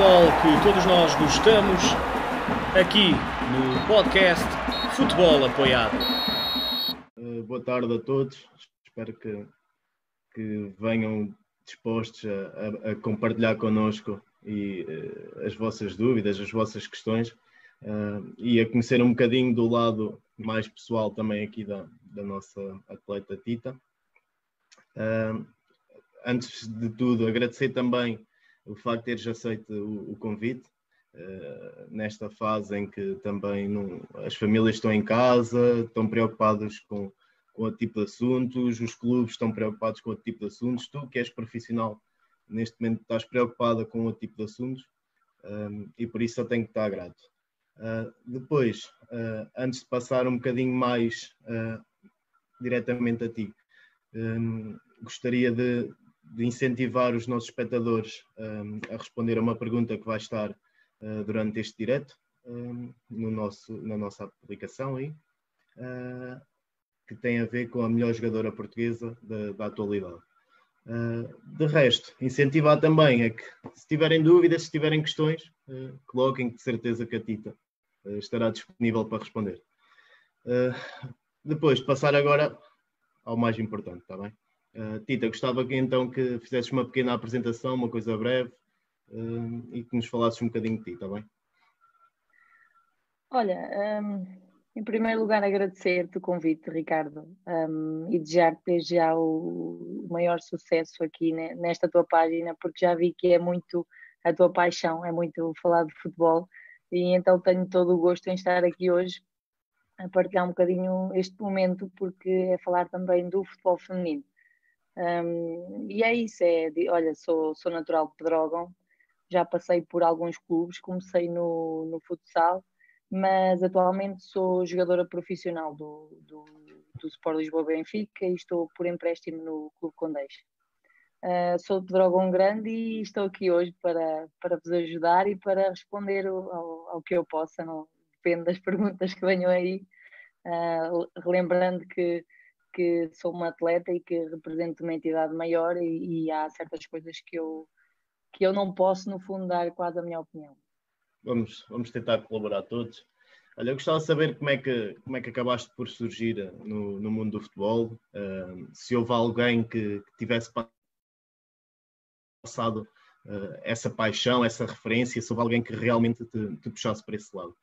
futebol que todos nós gostamos, aqui no podcast Futebol Apoiado. Uh, boa tarde a todos, espero que, que venham dispostos a, a, a compartilhar connosco e, uh, as vossas dúvidas, as vossas questões uh, e a conhecer um bocadinho do lado mais pessoal também aqui da, da nossa atleta Tita. antes de tudo, agradecer também o facto de teres aceito o, o convite. Uh, nesta fase em que também não, as famílias estão em casa, estão preocupadas com, com outro tipo de assuntos, os clubes estão preocupados com outro tipo de assuntos, tu que és profissional neste momento estás preocupada com outro tipo de assuntos um, e por isso eu tenho que estar grato. Uh, depois, uh, antes de passar um bocadinho mais uh, diretamente a ti, um, gostaria de, de incentivar os nossos espectadores um, a responder a uma pergunta que vai estar uh, durante este direto um, no nosso, na nossa aplicação aí, uh, que tem a ver com a melhor jogadora portuguesa da, da atualidade. Uh, de resto, incentivar também é que se tiverem dúvidas, se tiverem questões, coloquem de certeza que a Tita estará disponível para responder. depois, passar agora ao mais importante, está bem? Uh, Tita, gostava que então que fizesses uma pequena apresentação, uma coisa breve, uh, e que nos falasses um bocadinho de ti, está bem? Olha, um, em primeiro lugar agradecer-te o convite, Ricardo, um, e desejar-te já o, o, maior sucesso aqui nesta tua página, porque já vi que é muito a tua paixão, é muito falar de futebol, e então tenho todo o gosto em estar aqui hoje a partilhar um bocadinho este momento, porque é falar também do futebol feminino. Um, e é isso, é, de, olha, sou, sou natural de Pedrógão, já passei por alguns clubes, comecei no, no futsal, mas atualmente sou jogadora profissional do, do, do Sport Lisboa Benfica e estou por empréstimo no Clube Condeix. Uh, sou de Pedrógão Grande e estou aqui hoje para, para vos ajudar e para responder ao, ao que eu possa, não? Depende das perguntas que venham aí, uh, relembrando que que sou uma atleta e que represento uma entidade maior e, e, há certas coisas que eu, que eu não posso, no fundo, dar quase a minha opinião. Vamos, vamos tentar colaborar todos. Olha, eu gostava de saber como é que, como é que acabaste por surgir no, no mundo do futebol, uh, se houve alguém que, que tivesse passado uh, essa paixão, essa referência, se houve alguém que realmente te, te puxasse para esse lado.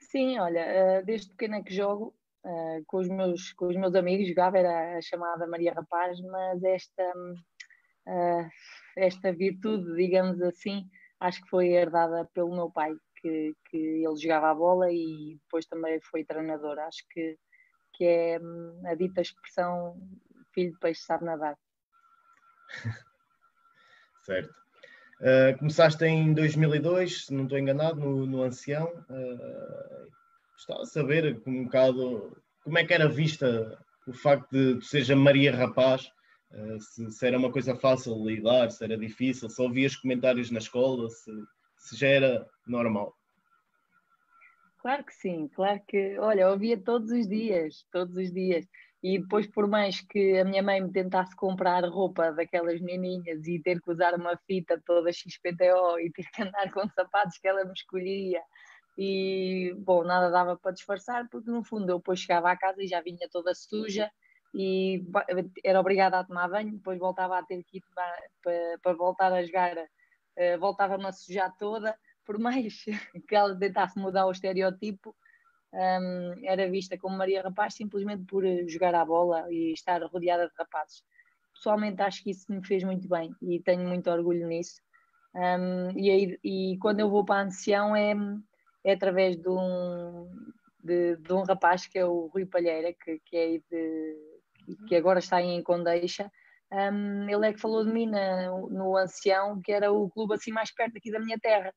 Sim, olha, desde pequena que jogo, uh, com, os meus, com os meus amigos, jogava, era a chamada Maria Rapaz, mas esta, uh, esta virtude, digamos assim, acho que foi herdada pelo meu pai, que, que ele jogava a bola e depois também foi treinador. Acho que, que é hum, a dita expressão filho de peixe sabe nadar. certo. Uh, começaste em 2002, se não estou enganado, no, no Ancião. Gostava de saber um bocado como é que era vista o facto de tu seja Maria Rapaz, uh, se, se, era uma coisa fácil lidar, se era difícil, se ouvias comentários na escola, se, se já era normal. Claro que sim, claro que, olha, ouvia todos os dias, todos os dias. E depois, por mais que a minha mãe me tentasse comprar roupa daquelas menininhas e ter que usar uma fita toda XPTO e ter que andar com sapatos que ela me escolhia e bom, nada dava para disfarçar, porque no fundo eu depois chegava à casa e já vinha toda suja e era obrigada a tomar banho, depois voltava a ter que ir para, para voltar a jogar, uh, voltava-me a sujar toda, por mais que ela tentasse mudar o estereotipo, um, era vista como Maria Rapaz simplesmente por jogar a bola e estar rodeada de rapazes. Pessoalmente acho que isso me fez muito bem e tenho muito orgulho nisso. Um, e, aí, e quando eu vou para a ancião é é através de um, de, de, um rapaz que é o Rui Palheira, que, que, é de, que agora está em Condeixa. Um, ele é que falou de mim na, no Ancião, que era o clube assim mais perto aqui da minha terra.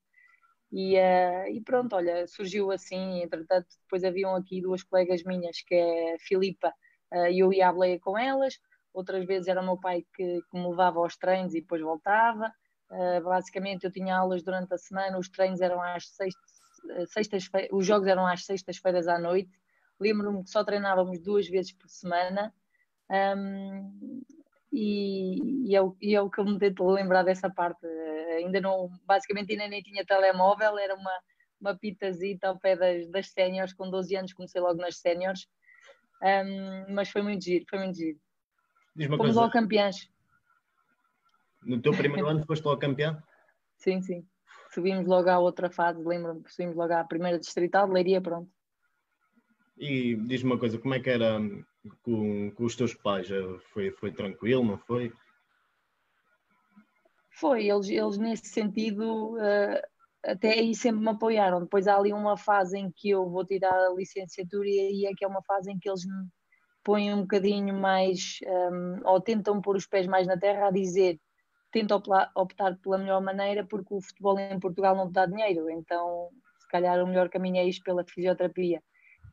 E, uh, e, pronto, olha, surgiu assim. Entretanto, depois haviam aqui duas colegas minhas, que é a Filipa, uh, eu ia à boleia com elas. Outras vezes era o meu pai que, que me levava aos treinos e depois voltava. Uh, basicamente, eu tinha aulas durante a semana, os treinos eram às seis, sextas os jogos eram às sextas-feiras à noite. Lembro-me que só treinávamos duas vezes por semana. Um, e, e, é o, e, é o, que eu me tento lembrar dessa parte. ainda não, basicamente ainda nem tinha telemóvel, era uma, uma pitazita ao pé das, das séniores, com 12 anos comecei logo nas séniores, um, mas foi muito giro, foi muito giro. Fomos coisa. logo campeãs. No teu primeiro ano foste logo campeão? Sim, sim. Subimos logo à outra fase, lembro-me, subimos logo à primeira distrital, Leiria, pronto. E diz-me uma coisa, como é que era com, com os teus pais? Foi, foi tranquilo, não foi? Foi, eles, eles nesse sentido uh, até aí sempre me apoiaram. Depois há ali uma fase em que eu vou tirar a licenciatura e aí é que é uma fase em que eles me põem um bocadinho mais, um, ou tentam pôr os pés mais na terra a dizer tenta optar pela melhor maneira porque o futebol em Portugal não te dá dinheiro, então se calhar o melhor caminho é ir pela fisioterapia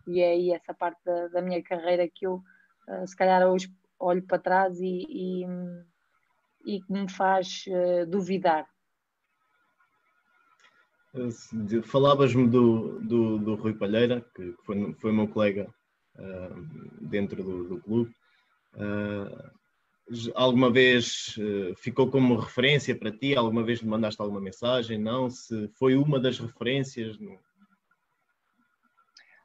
e é aí essa parte da, da minha carreira que eu uh, se calhar hoje olho para trás e, e, e que me faz uh, duvidar. Falavas-me do, do, do, Rui Palheira, que foi, foi meu colega uh, dentro do, do clube. Alguma vez uh, ficou como referência para ti? Alguma vez lhe mandaste alguma mensagem? Não? Se foi uma das referências?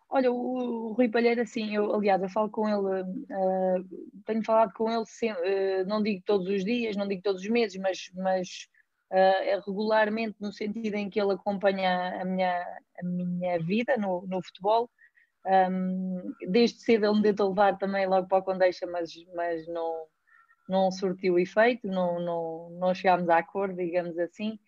Olha, o, o Rui Palheira, sim, eu, aliás, eu falo com ele, uh, tenho falado com ele, uh, não digo todos os dias, não digo todos os meses, mas, mas uh, regularmente no sentido em que ele acompanha a minha, a minha vida no, no futebol. Um, desde cedo ele me tentou levar também logo para a Condeixa, mas, mas não, não surtiu efeito, não, não, não chegámos a acordo, digamos assim.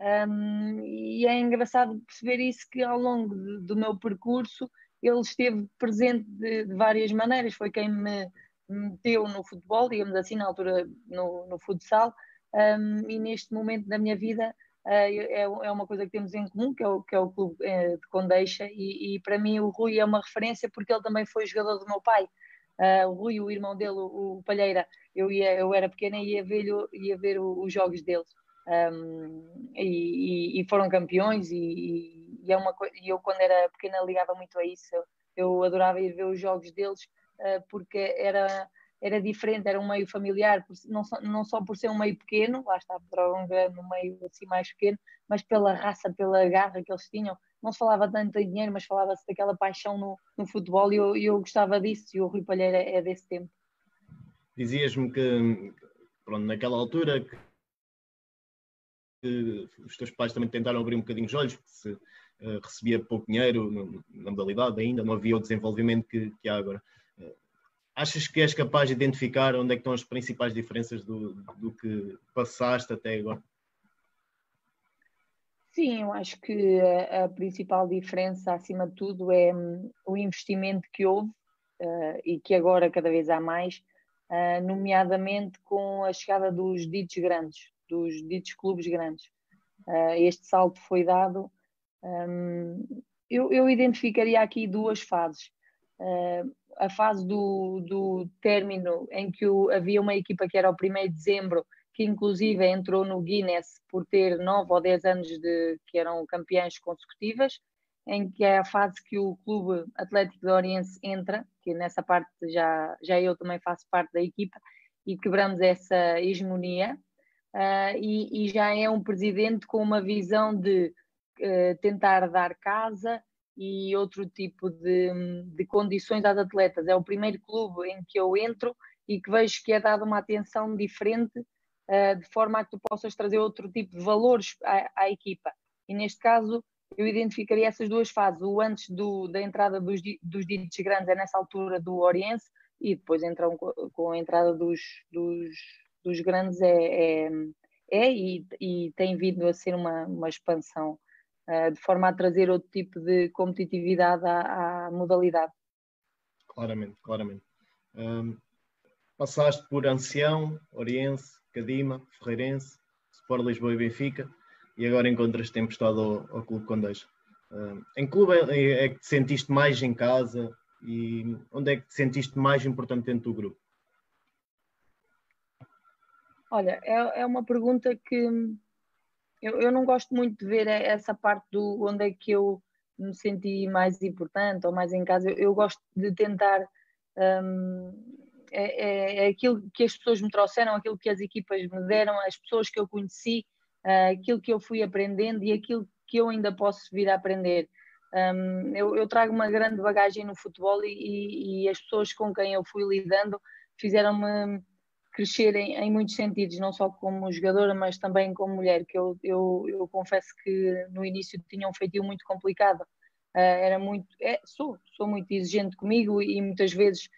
Um, e é engraçado perceber isso que ao longo de, do meu percurso ele esteve presente de, de, várias maneiras, foi quem me meteu no futebol, digamos assim, na altura no, no futsal, um, e neste momento da minha vida uh, é, é uma coisa que temos em comum, que é o, que é o clube uh, de Condeixa, e, e, para mim o Rui é uma referência porque ele também foi jogador do meu pai. Uh, o Rui, o irmão dele, o, o Palheira, eu, ia, eu era pequena e ia ver, ia ver os jogos deles. Um, e, e, foram campeões e, e é uma e eu quando era pequena ligava muito a isso eu, adorava ir ver os jogos deles uh, porque era era diferente, era um meio familiar, não só, não só por ser um meio pequeno, lá está, grande, um meio assim mais pequeno, mas pela raça, pela garra que eles tinham. Não se falava tanto em dinheiro, mas falava-se daquela paixão no, no futebol e eu, eu gostava disso e o Rui Palheira é desse tempo. Dizias-me que, pronto, naquela altura, que, que, os teus pais também tentaram abrir um bocadinho os olhos, porque se uh, recebia pouco dinheiro na modalidade ainda, não havia o desenvolvimento que, que há agora. Uh, achas que és capaz de identificar onde é estão as principais diferenças do, do que passaste até agora? Sim, eu acho que a, a, principal diferença, acima de tudo, é um, o investimento que houve uh, e que agora cada vez há mais, uh, nomeadamente com a chegada dos ditos grandes, dos ditos clubes grandes. Uh, este salto foi dado. Um, eu, eu, identificaria aqui duas fases a fase do, do término em que o, havia uma equipa que era o 1 de dezembro, que inclusive entrou no Guinness por ter 9 ou 10 anos de que eram campeãs consecutivas, em que é a fase que o Clube Atlético de Oriense entra, que nessa parte já, já eu também faço parte da equipa, e quebramos essa hegemonia, uh, e, e, já é um presidente com uma visão de uh, tentar dar casa, e outro tipo de, de condições às atletas. É o primeiro clube em que eu entro e que vejo que é dada uma atenção diferente, uh, de forma a que tu possas trazer outro tipo de valores à, à, equipa. E neste caso, eu identificaria essas duas fases. O antes do, da entrada dos, dos ditos grandes é nessa altura do Oriense, e depois entram com, a entrada dos, dos, dos grandes é, é, é e, e, tem vindo a ser uma, uma expansão eh, de forma a trazer outro tipo de competitividade à, à modalidade. Claramente, claramente. Um, passaste por Ancião, Oriense, Cadima, Ferreirense, Sport Lisboa e Benfica e agora encontras-te emprestado ao, ao Clube Condeixa. Um, em clube é, é, que te sentiste mais em casa e onde é que te sentiste mais importante dentro do grupo? Olha, é, é uma pergunta que eu, eu não gosto muito de ver essa parte do onde é que eu me senti mais importante ou mais em casa. Eu, eu gosto de tentar. É, é, é, aquilo que as pessoas me trouxeram, aquilo que as equipas me deram, as pessoas que eu conheci, uh, aquilo que eu fui aprendendo e aquilo que eu ainda posso vir a aprender. Um, eu, eu, trago uma grande bagagem no futebol e, e, as pessoas com quem eu fui lidando fizeram-me crescer em, em, muitos sentidos, não só como jogadora, mas também como mulher, que eu, eu, eu confesso que no início tinha um feitio muito complicado. Uh, era muito, é, sou, sou muito exigente comigo e muitas vezes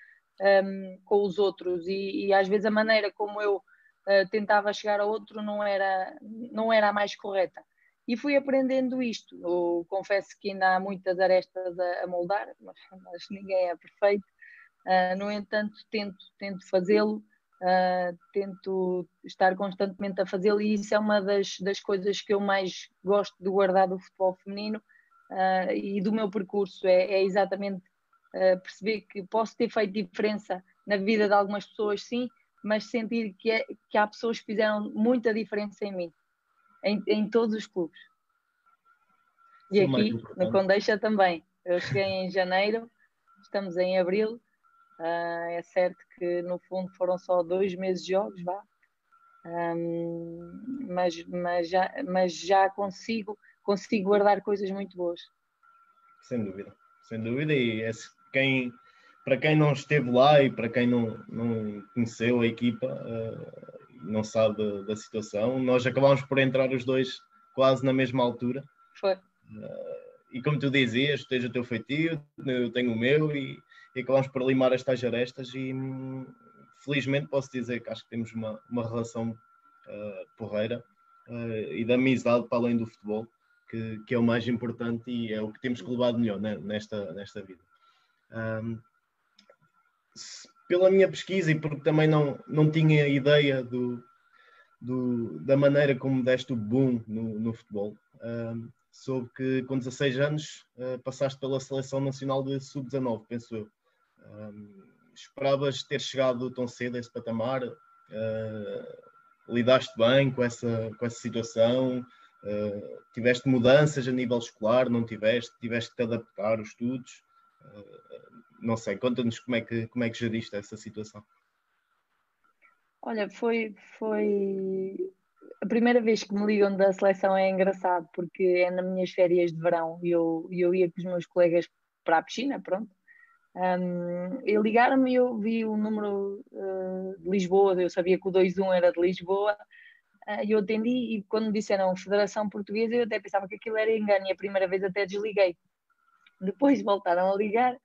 um, com os outros e, e, às vezes a maneira como eu uh, tentava chegar a outro não era, não era a mais correta e fui aprendendo isto. Eu confesso que ainda há muitas arestas a, a moldar, mas, mas, ninguém é perfeito. Uh, no entanto, tento, tento fazê-lo, uh, tento estar constantemente a fazê-lo, e isso é uma das, das coisas que eu mais gosto de guardar do futebol feminino uh, e do meu percurso. É, é exatamente perceber que posso ter feito diferença na vida de algumas pessoas, sim, mas sentir que, é, que há pessoas que fizeram muita diferença em mim em, em todos os clubes. E aqui no Condeixa também. Eu cheguei em janeiro, estamos em abril. Uh, é certo que no fundo foram só dois meses de jogos, vá. Um, mas, mas, já, mas já consigo, consigo guardar coisas muito boas. Sem dúvida, sem dúvida. E é, quem, para quem não esteve lá e para quem não, não conheceu a equipa, uh, não sabe da, da, situação. Nós acabámos por entrar os dois quase na mesma altura. Foi. Uh, e como tu dizias, tens o teu feitio, eu tenho o meu e, e acabámos por limar estas arestas e hum, felizmente posso dizer que acho que temos uma, uma relação uh, porreira uh, e de amizade para além do futebol, que, que, é o mais importante e é o que temos que levar de melhor né, nesta, nesta vida. Um, pela minha pesquisa e porque também não, não tinha ideia do, do, da maneira como deste o boom no, no futebol. Um, soube que com 16 anos uh, passaste pela Seleção Nacional de Sub-19, penso eu. Um, esperavas ter chegado tão cedo a esse patamar? Uh, lidaste bem com essa, com essa situação? Uh, tiveste mudanças a nível escolar? Não tiveste? Tiveste que te adaptar aos estudos? Não sei, conta-nos como é que como é que geriste essa situação. Olha, foi foi a primeira vez que me ligam da seleção é engraçado porque é nas minhas férias de verão e eu, eu ia com os meus colegas para a piscina, pronto. Um, e ligaram-me e eu vi o número uh, de Lisboa, eu sabia que o 21 era de Lisboa, uh, e eu atendi e quando disseram Federação Portuguesa eu até pensava que aquilo era engano e a primeira vez até desliguei. Depois voltaram a ligar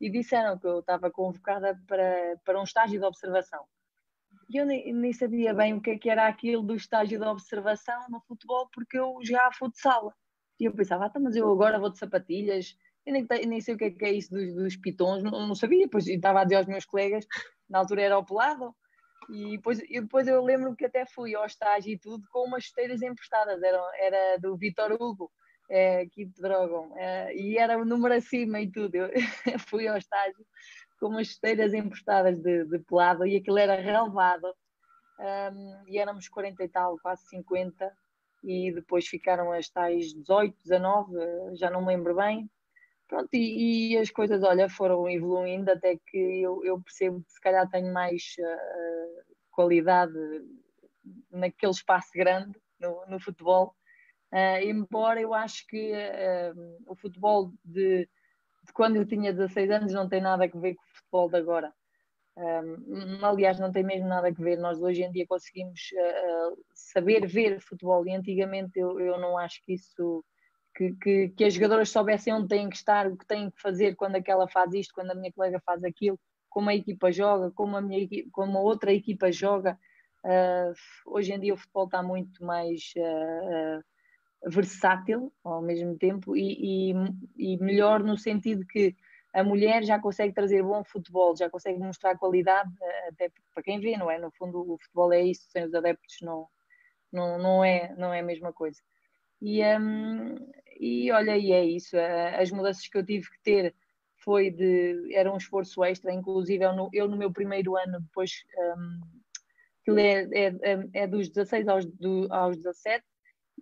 e disseram que eu estava convocada para, para um estágio de observação. E eu nem, nem, sabia bem o que, é que era aquilo do estágio de observação no futebol, porque eu já futsal. E eu pensava, ah, tá, mas eu agora vou de sapatilhas, eu nem, nem sei o que é, que é isso dos, dos pitons, não, não sabia. Depois estava a dizer aos meus colegas, na altura era ao pelado, e depois, e depois eu lembro que até fui ao estágio e tudo com umas chuteiras emprestadas, era, era do Vitor Hugo é, aqui de Drogão, é, e era o número acima e tudo. Eu fui ao estágio com umas esteiras emprestadas de, de pelado e aquilo era relevado. Um, e éramos 40 e tal, quase 50, e depois ficaram as tais 18, 19, já não me lembro bem. Pronto, e, e as coisas, olha, foram evoluindo até que eu, eu percebo que se calhar tenho mais uh, qualidade naquele espaço grande no, no futebol Uh, embora eu acho que uh, o futebol de, de, quando eu tinha 16 anos não tem nada a ver com o futebol de agora. Um, aliás, não tem mesmo nada a ver. Nós hoje em dia conseguimos uh, saber ver futebol e antigamente eu, eu não acho que isso. Que, que, que, as jogadoras soubessem onde têm que estar, o que têm que fazer quando aquela faz isto, quando a minha colega faz aquilo, como a equipa joga, como a, minha, como a outra equipa joga. hoje em dia o futebol está muito mais versátil ao mesmo tempo e, e, e, melhor no sentido que a mulher já consegue trazer bom futebol, já consegue mostrar qualidade, eh, até para quem vê, não é? No fundo, o futebol é isso, sem os adeptos não, não, não, é, não é a mesma coisa. E, um, e olha, e é isso, as mudanças que eu tive que ter foi de, era um esforço extra, inclusive eu no, eu no meu primeiro ano, depois, um, aquilo é, é, é dos 16 aos, do, aos 17,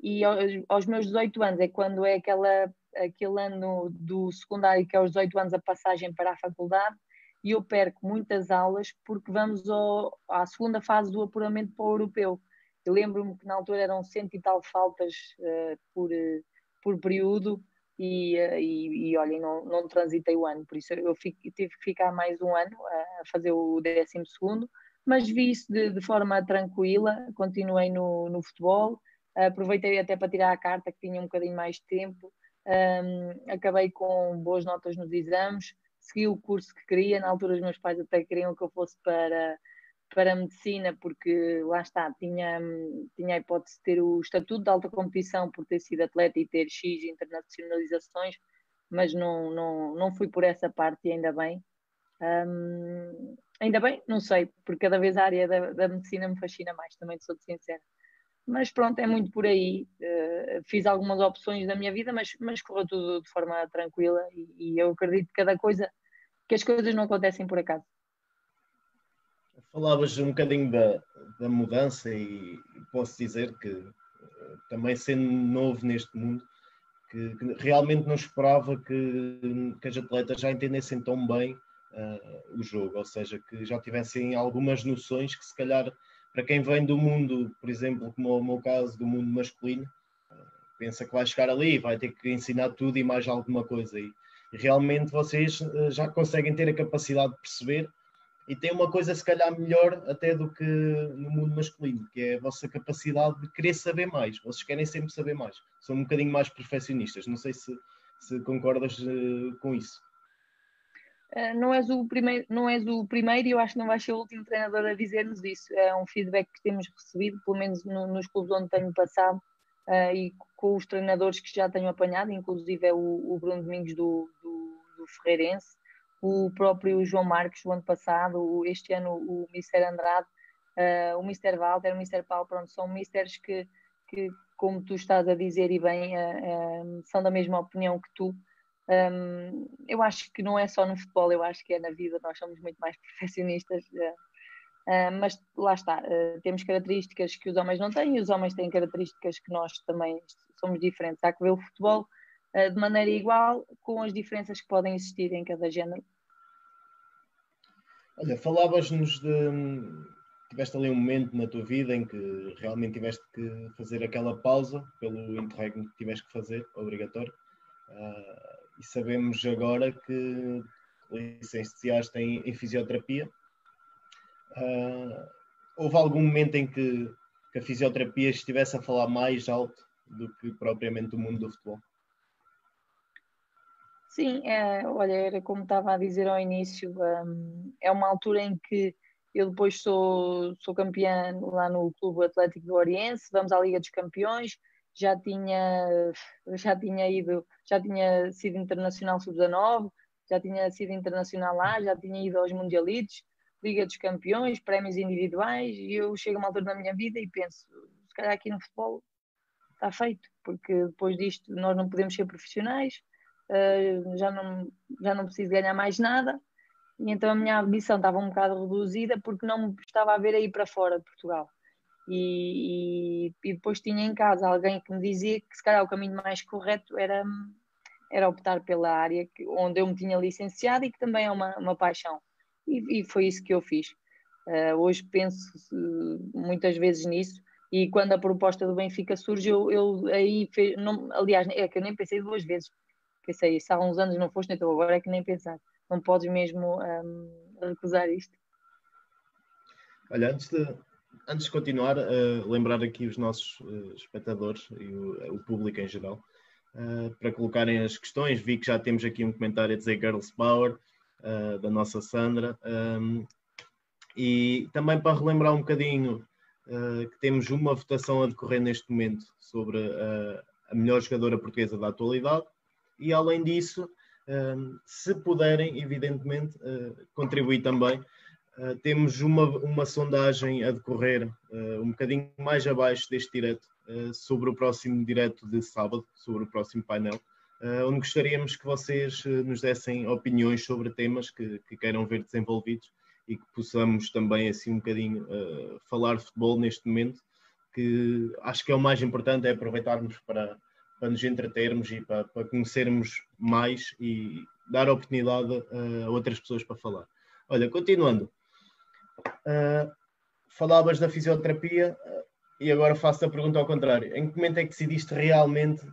e aos meus 18 anos é quando é aquela, aquele ano do secundário, que é aos 18 anos a passagem para a faculdade, e eu perco muitas aulas porque vamos ao, à segunda fase do apuramento para o europeu. Eu lembro-me que na altura eram cento e tal faltas uh, por, uh, por período e, uh, e, e olhem, não, não transitei o ano, por isso eu fico, tive que ficar mais um ano a fazer o décimo segundo, mas vi isso de, de forma tranquila, continuei no, no futebol, aproveitei até para tirar a carta que tinha um bocadinho mais de tempo, um, acabei com boas notas nos exames, segui o curso que queria, na altura os meus pais até queriam que eu fosse para para medicina, porque lá está, tinha, tinha a hipótese de ter o estatuto de alta competição por ter sido atleta e ter X internacionalizações, mas não, não, não fui por essa parte ainda bem. Um, ainda bem, não sei, porque cada vez a área da, da medicina me fascina mais, também sou sincera. Mas pronto, é muito por aí. Uh, fiz algumas opções da minha vida, mas, mas correu tudo de forma tranquila e, e eu acredito que cada coisa, que as coisas não acontecem por acaso. Falavas um bocadinho da, da mudança e posso dizer que eh, também sendo novo neste mundo, que, que realmente não esperava que, que as atletas já entendessem tão bem uh, o jogo, ou seja, que já tivessem algumas noções que se calhar para quem vem do mundo, por exemplo, como o meu caso, do mundo masculino, pensa que vai chegar ali e vai ter que ensinar tudo e mais alguma coisa. E, realmente vocês uh, já conseguem ter a capacidade de perceber e tem uma coisa se calhar melhor até do que no mundo masculino, que é a vossa capacidade de querer saber mais. Vocês querem sempre saber mais. São um bocadinho mais perfeccionistas. Não sei se, se concordas uh, com isso. Uh, não, és o primeiro, não és o primeiro e eu acho que não vais ser o último treinador a dizer-nos isso. É um feedback que temos recebido, pelo menos no, nos clubes onde tenho passado uh, e com os treinadores que já tenho apanhado, inclusive é o, o Bruno Domingos do, do, do Ferreirense, o próprio João Marques, o ano passado, este ano o Mister Andrade, uh, o Mister Walter, o Mister Paulo, pronto, são misters que, que, como tu estás a dizer e bem, uh, são da mesma opinião que tu. Um, eu acho que não é só no futebol, eu acho que é na vida, nós somos muito mais perfeccionistas, mas lá está, temos características que os homens não têm e os homens têm características que nós também somos diferentes. Há que ver o futebol de maneira igual, com as diferenças que podem existir em cada género. Olha, falavas-nos de. Tiveste ali um momento na tua vida em que realmente tiveste que fazer aquela pausa pelo interregno que tiveste que fazer, obrigatório. Uh, e sabemos agora que licenciaste em, em fisioterapia. Uh, houve algum momento em que, que a fisioterapia estivesse a falar mais alto do que propriamente o mundo do futebol? Sim, é, olha, era como estava a dizer ao início, um, é uma altura em que eu depois sou, sou campeã lá no Clube Atlético do Oriense, vamos à Liga dos Campeões, já tinha, já tinha ido, já tinha sido internacional sub-19, já tinha sido internacional lá, já tinha ido aos Mundialitos, Liga dos Campeões, prémios individuais, e eu chego a uma altura da minha vida e penso, se calhar aqui no futebol está feito, porque depois disto nós não podemos ser profissionais, uh, já, não, já não preciso ganhar mais nada, e então a minha ambição estava um bocado reduzida porque não me estava a ver aí para fora de Portugal. E, e, e, depois tinha em casa alguém que me dizia que se calhar o caminho mais correto era, era optar pela área que, onde eu me tinha licenciado e que também é uma, uma paixão. E, e foi isso que eu fiz. Uh, hoje penso muitas vezes nisso e quando a proposta do Benfica surge, eu, eu aí, fez, não, aliás, é que eu nem pensei duas vezes, pensei, se há uns anos não foste, então agora é que nem pensar. Não podes mesmo um, recusar isto. Olha, antes de, antes de continuar, uh, lembrar aqui os nossos uh, espectadores e o, o, público em geral para colocarem as questões. Vi que já temos aqui um comentário a dizer Girls Power da nossa Sandra. Um, e também para relembrar um bocadinho que temos uma votação a decorrer neste momento sobre a melhor jogadora portuguesa da atualidade e além disso, hum, se puderem, evidentemente, contribuir também. Uh, temos uma, uma sondagem a decorrer uh, um bocadinho mais abaixo deste direto, sobre o próximo direto de sábado, sobre o próximo painel, onde gostaríamos que vocês nos dessem opiniões sobre temas que, que, queiram ver desenvolvidos e que possamos também, assim, um bocadinho falar de futebol neste momento, que acho que é o mais importante, é aproveitarmos para para nos entretermos e para, para conhecermos mais e dar oportunidade a outras pessoas para falar. Olha, continuando, uh, falavas da fisioterapia, uh, e agora faço a pergunta ao contrário: em que momento é que decidiste realmente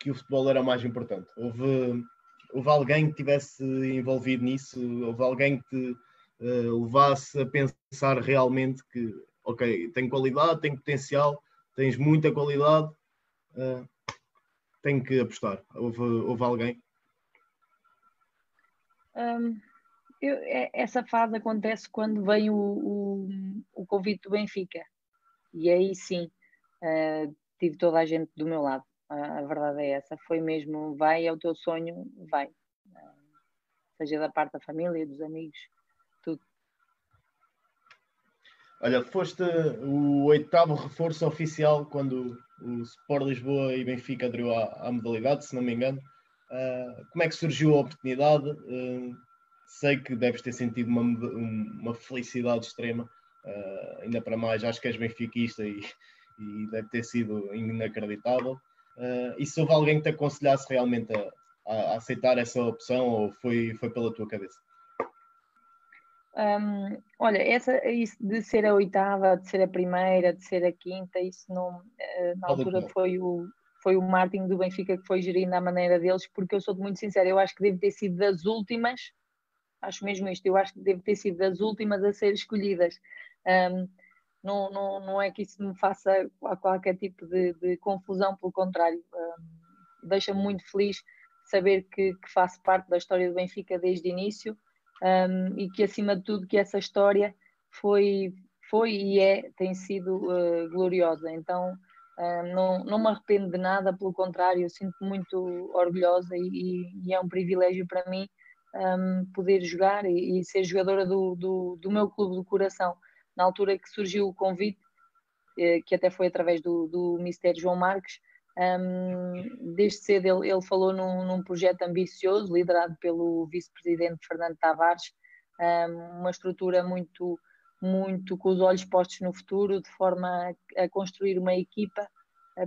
que o futebol era mais importante? Houve, houve alguém que tivesse envolvido nisso? Houve alguém que te uh, levasse a pensar realmente que, ok, tem qualidade, tem potencial, tens muita qualidade, uh, tenho que apostar? Houve, houve alguém? Um, eu, é, essa fase acontece quando vem o, o, o convite do Benfica. E aí sim, uh, tive toda a gente do meu lado. Uh, a verdade é essa. Foi mesmo, vai, é o teu sonho, vai. Uh, seja da parte da família, dos amigos, tudo. Olha, foste o oitavo reforço oficial quando o Sport Lisboa e Benfica aderiu à, à modalidade, se não me engano. Uh, como é que surgiu a oportunidade? Sei que deves ter sentido uma, uma felicidade extrema, uh, ainda para mais, acho que és benfiquista e, e deve ter sido inacreditável. Uh, e se houve alguém que te aconselhasse realmente a, a, aceitar essa opção ou foi, foi pela tua cabeça? Um, olha, essa, isso de ser a oitava, de ser a primeira, de ser a quinta, isso não, uh, na altura foi o, foi o Martin do Benfica que foi gerindo à maneira deles, porque eu sou muito sincera, eu acho que deve ter sido das últimas acho mesmo isto, eu acho que deve ter sido das últimas a ser escolhidas. Um, não, não, não é que isso me faça qualquer tipo de, de confusão, pelo contrário, um, deixa-me muito feliz saber que, que, faço parte da história do Benfica desde o início um, e que, acima de tudo, que essa história foi, foi e é, tem sido uh, gloriosa. Então, uh, não, não me arrependo de nada, pelo contrário, sinto-me muito orgulhosa e, e, é um privilégio para mim um, poder jogar e, e, ser jogadora do, do, do, meu clube do coração. Na altura que surgiu o convite, eh, que até foi através do, do Mistério João Marques, um, desde cedo ele, ele falou num, num, projeto ambicioso, liderado pelo vice-presidente Fernando Tavares, um, uma estrutura muito, muito com os olhos postos no futuro, de forma a, a construir uma equipa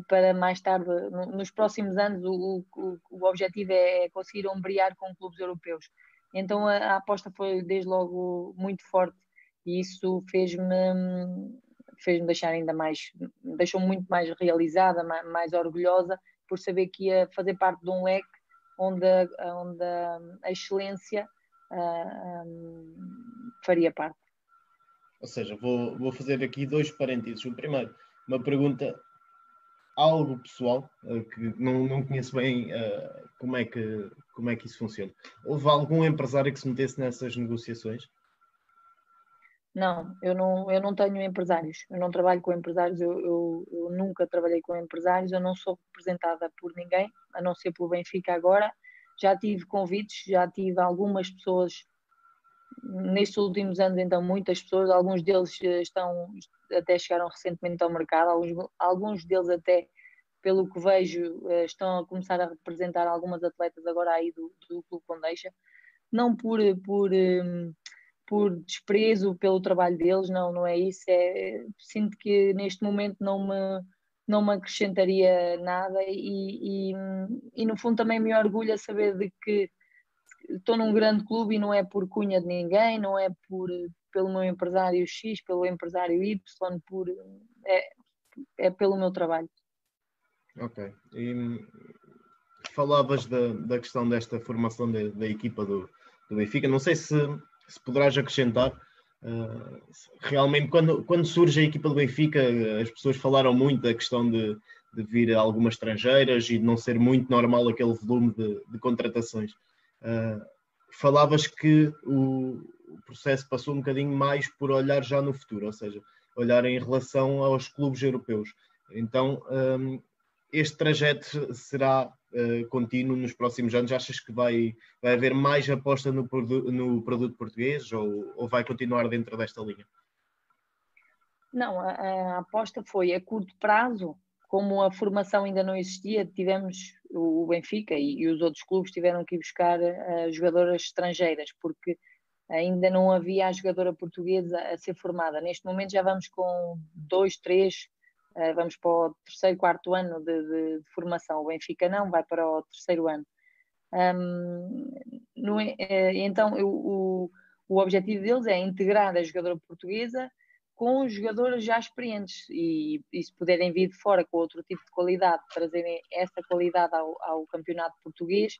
para mais tarde, nos próximos anos, o, o, o objetivo é, é conseguir ombrear com clubes europeus. Então a, a aposta foi desde logo muito forte e isso fez-me fez-me deixar ainda mais, deixou-me muito mais realizada, mais, mais, orgulhosa por saber que ia fazer parte de um leque onde, a, onde a, a excelência uh, ah, um, faria parte. Ou seja, vou, vou fazer aqui dois parênteses. O primeiro, uma pergunta algo pessoal uh, que não, não conheço bem uh, como, é que, como é que isso funciona. Houve algum empresário que se metesse nessas negociações? Não, eu não, eu não tenho empresários, eu não trabalho com empresários, eu, eu, eu, nunca trabalhei com empresários, eu não sou representada por ninguém, a não ser pelo Benfica agora. Já tive convites, já tive algumas pessoas nestes últimos anos, então, muitas pessoas, alguns deles eh, estão, até chegaram recentemente ao mercado, alguns, alguns deles até, pelo que vejo, eh, estão a começar a representar algumas atletas agora aí do, do Clube Condeixa, não por, por, ehm, por desprezo pelo trabalho deles, não, não é isso, é, sinto que neste momento não me, não me acrescentaria nada e, e, e no fundo também me orgulha saber de que estou num grande clube e não é por cunha de ninguém, não é por pelo meu empresário X, pelo empresário Y, por é, é pelo meu trabalho. Ok. E falavas da, da questão desta formação da equipa do, do Benfica. Não sei se, se poderás acrescentar. Uh, realmente, quando, quando surge a equipa do Benfica, as pessoas falaram muito da questão de, de vir algumas estrangeiras e de não ser muito normal aquele volume de, de contratações. Uh, falavas que o, o, processo passou um bocadinho mais por olhar já no futuro, ou seja, olhar em relação aos clubes europeus. Então, um, este trajeto será uh, contínuo nos próximos anos? Achas que vai, vai haver mais aposta no, produ no produto português ou, ou vai continuar dentro desta linha? Não, a, a aposta foi a curto prazo como a formação ainda não existia, tivemos o Benfica e, e os outros clubes tiveram que buscar uh, jogadoras estrangeiras, porque ainda não havia a jogadora portuguesa a ser formada. Neste momento já vamos com dois, três, uh, vamos para o terceiro, quarto ano de, de, de, formação. O Benfica não, vai para o terceiro ano. Um, no, uh, então eu, o, o objetivo deles é integrar a jogadora portuguesa com jogadoras já experientes e, e, se puderem vir de fora com outro tipo de qualidade, trazerem essa qualidade ao, ao campeonato português,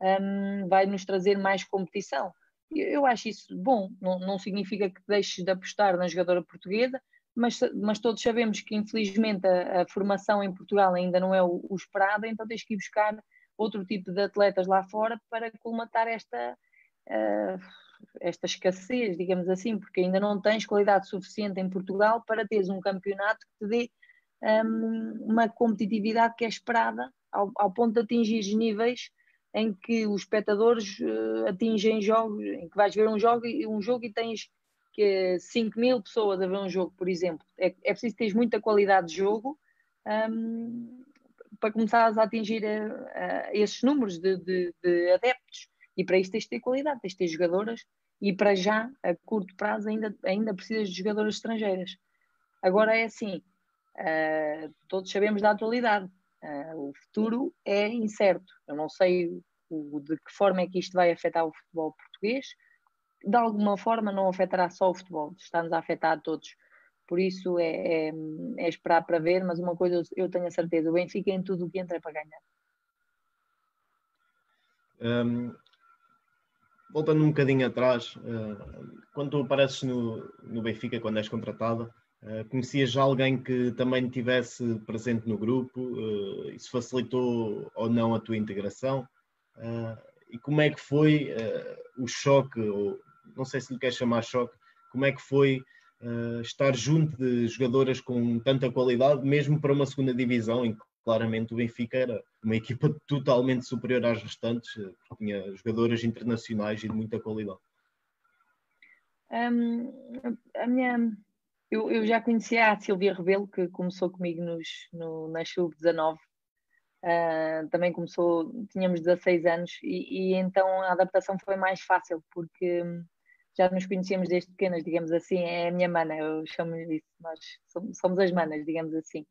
um, vai nos trazer mais competição. Eu acho isso bom, não, não significa que deixes de apostar na jogadora portuguesa, mas, mas todos sabemos que infelizmente a, a, formação em Portugal ainda não é o, o, esperado, então tens que ir buscar outro tipo de atletas lá fora para colmatar esta, uh, esta escassez, digamos assim, porque ainda não tens qualidade suficiente em Portugal para teres um campeonato que te dê um, uma competitividade que é esperada ao, ao, ponto de atingir níveis em que os espectadores uh, atingem jogos, em que vais ver um jogo, um jogo e tens que 5 mil pessoas a ver um jogo, por exemplo. É, é preciso ter muita qualidade de jogo um, para começares a atingir uh, uh, esses números de, de, de adeptos. E para isso tens de ter qualidade, tens de ter jogadoras e para já, a curto prazo, ainda, ainda precisas de jogadoras estrangeiras. Agora é assim, uh, todos sabemos da atualidade, uh, o futuro é incerto. Eu não sei o, de que forma é que isto vai afetar o futebol português. De alguma forma não afetará só o futebol, está-nos a afetar a todos. Por isso é, é, é, esperar para ver, mas uma coisa eu tenho a certeza, o Benfica em tudo o que entra é para ganhar. Um, voltando um bocadinho atrás, uh, quando tu apareces no, no Benfica, quando és contratada, conhecias já alguém que também estivesse presente no grupo? Uh, isso facilitou ou não a tua integração? e como é que foi o choque, ou não sei se lhe queres chamar choque, como é que foi estar junto de jogadoras com tanta qualidade, mesmo para uma segunda divisão, em que claramente o Benfica era uma equipa totalmente superior às restantes, porque tinha jogadoras internacionais e de muita qualidade. Um, a minha, eu, eu, já conhecia a Silvia Rebelo, que começou comigo nos, no, na Sub-19. Uh, ah, também começou, tínhamos 16 anos, e, e, então a adaptação foi mais fácil, porque já nos conhecíamos desde pequenas, digamos assim, é a minha mana, eu chamo-lhe isso, nós somos, somos as manas, digamos assim.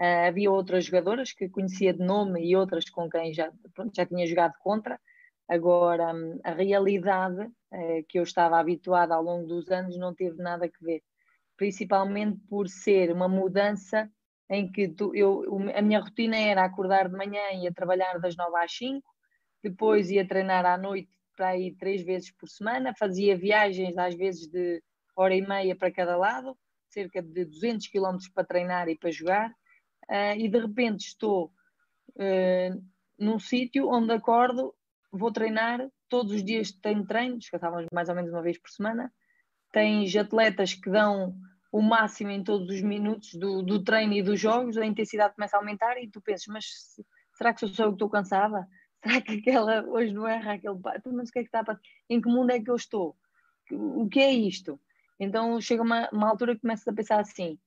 Uh, havia outras jogadoras que conhecia de nome e outras com quem já, pronto, já tinha jogado contra. Agora, um, a realidade uh, que eu estava habituada ao longo dos anos não teve nada a ver, principalmente por ser uma mudança em que tu, eu, a minha rotina era acordar de manhã e ia trabalhar das 9 às 5, depois ia treinar à noite para ir três vezes por semana, fazia viagens às vezes de hora e meia para cada lado, cerca de 200 km para treinar e para jogar uh, e de repente estou uh, num sítio onde acordo, vou treinar, todos os dias tenho treino, descansávamos mais ou menos uma vez por semana, tens atletas que dão o máximo em todos os minutos do, do treino e dos jogos, a intensidade começa a aumentar e tu pensas, mas será que sou eu que estou cansada? Será que aquela hoje não erra aquele então, mas o que é que está a passar? Em que mundo é que eu estou? O que é isto? Então chega uma, uma altura que começas a pensar assim: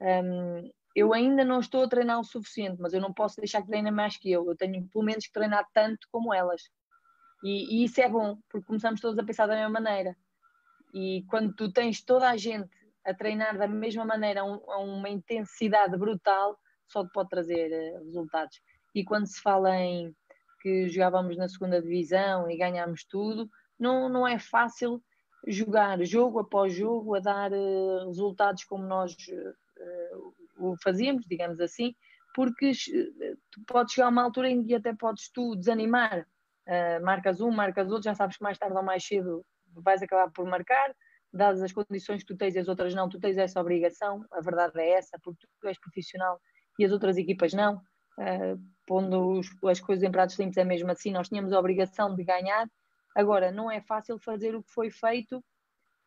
um, eu ainda não estou a treinar o suficiente, mas eu não posso deixar que treinem mais que eu. Eu tenho pelo menos que treinar tanto como elas. E, e, isso é bom, porque começamos todos a pensar da mesma maneira. E quando tu tens toda a gente a treinar da mesma maneira, a, um, a uma intensidade brutal, só te pode trazer uh, resultados. E quando se fala em que jogávamos na segunda divisão e ganhámos tudo, não, não é fácil jogar jogo após jogo a dar uh, resultados como nós uh, o fazíamos, digamos assim, porque tu podes chegar a uma altura em que até podes tu desanimar. Marcas um, marcas outro, já sabes que mais tarde ou mais cedo vais acabar por marcar, dadas as condições que tu tens e as outras não, tu tens essa obrigação, a verdade é essa, porque tu és profissional e as outras equipas não. Uh, pondo os, as coisas em pratos limpos é mesmo assim, nós tínhamos a obrigação de ganhar. Agora, não é fácil fazer o que foi feito,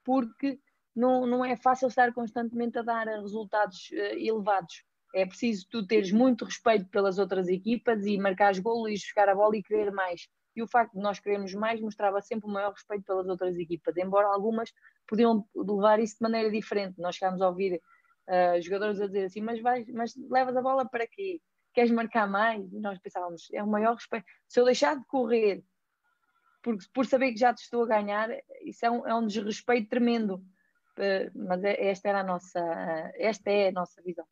porque não, não é fácil estar constantemente a dar resultados uh, elevados. É preciso tu teres muito respeito pelas outras equipas e marcares golos e jogar a bola e querer mais. E o facto de nós queremos mais mostrava sempre o maior respeito pelas outras equipas, embora algumas podiam levar isso de maneira diferente. Nós chegámos a ouvir uh, jogadores a dizer assim: mas, vais, mas levas a bola para quê? Queres marcar mais? E nós pensávamos: é o maior respeito. Se eu deixar de correr por, por saber que já te estou a ganhar, isso é um, é um desrespeito tremendo eh, mas é, esta era a nossa, esta é a nossa visão.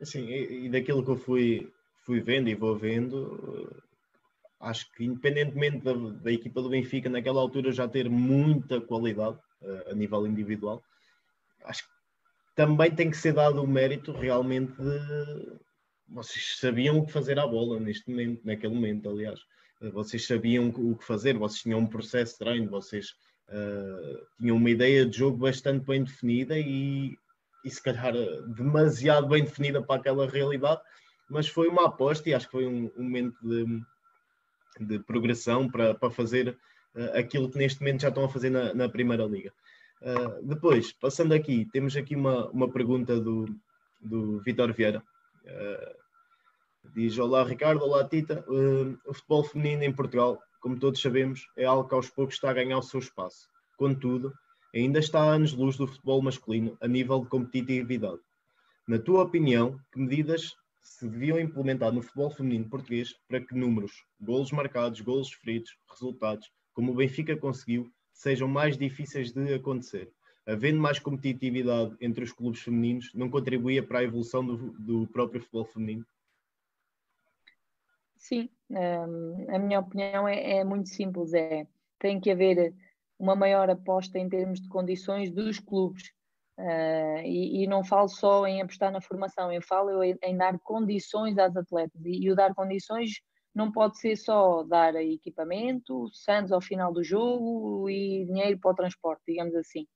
Assim, e, e daquilo que eu fui, fui vendo e vou vendo, acho que independentemente da, da, equipa do Benfica naquela altura já ter muita qualidade uh, a nível individual, acho que também tem que ser dado o mérito realmente de vocês sabiam o que fazer à bola neste momento, naquele momento, aliás. Vocês sabiam o que fazer, vocês tinham um processo de treino, vocês uh, tinham uma ideia de jogo bastante bem definida e, e se calhar demasiado bem definida para aquela realidade, mas foi uma aposta e acho que foi um, um momento de, de progressão para, para fazer uh, aquilo que neste momento já estão a fazer na, na Primeira Liga. Uh, depois, passando aqui, temos aqui uma, uma pergunta do, do Vitor Vieira. Uh, diz: Olá Ricardo, olá Tita. O futebol feminino em Portugal, como todos sabemos, é algo que aos poucos está a ganhar o seu espaço. Contudo, ainda está a anos-luz do futebol masculino a nível de competitividade. Na tua opinião, que medidas se deviam implementar no futebol feminino português para que números, golos marcados, golos feridos, resultados, como o Benfica conseguiu, sejam mais difíceis de acontecer. Havendo mais competitividade entre os clubes femininos, não contribuía para a evolução do, do próprio futebol feminino? Sim, um, a minha opinião é, é, muito simples, é tem que haver uma maior aposta em termos de condições dos clubes. Uh, e, e, não falo só em apostar na formação, eu falo em, em dar condições às atletas. E, e, o dar condições não pode ser só dar equipamento, santos ao final do jogo e dinheiro para o transporte, digamos assim.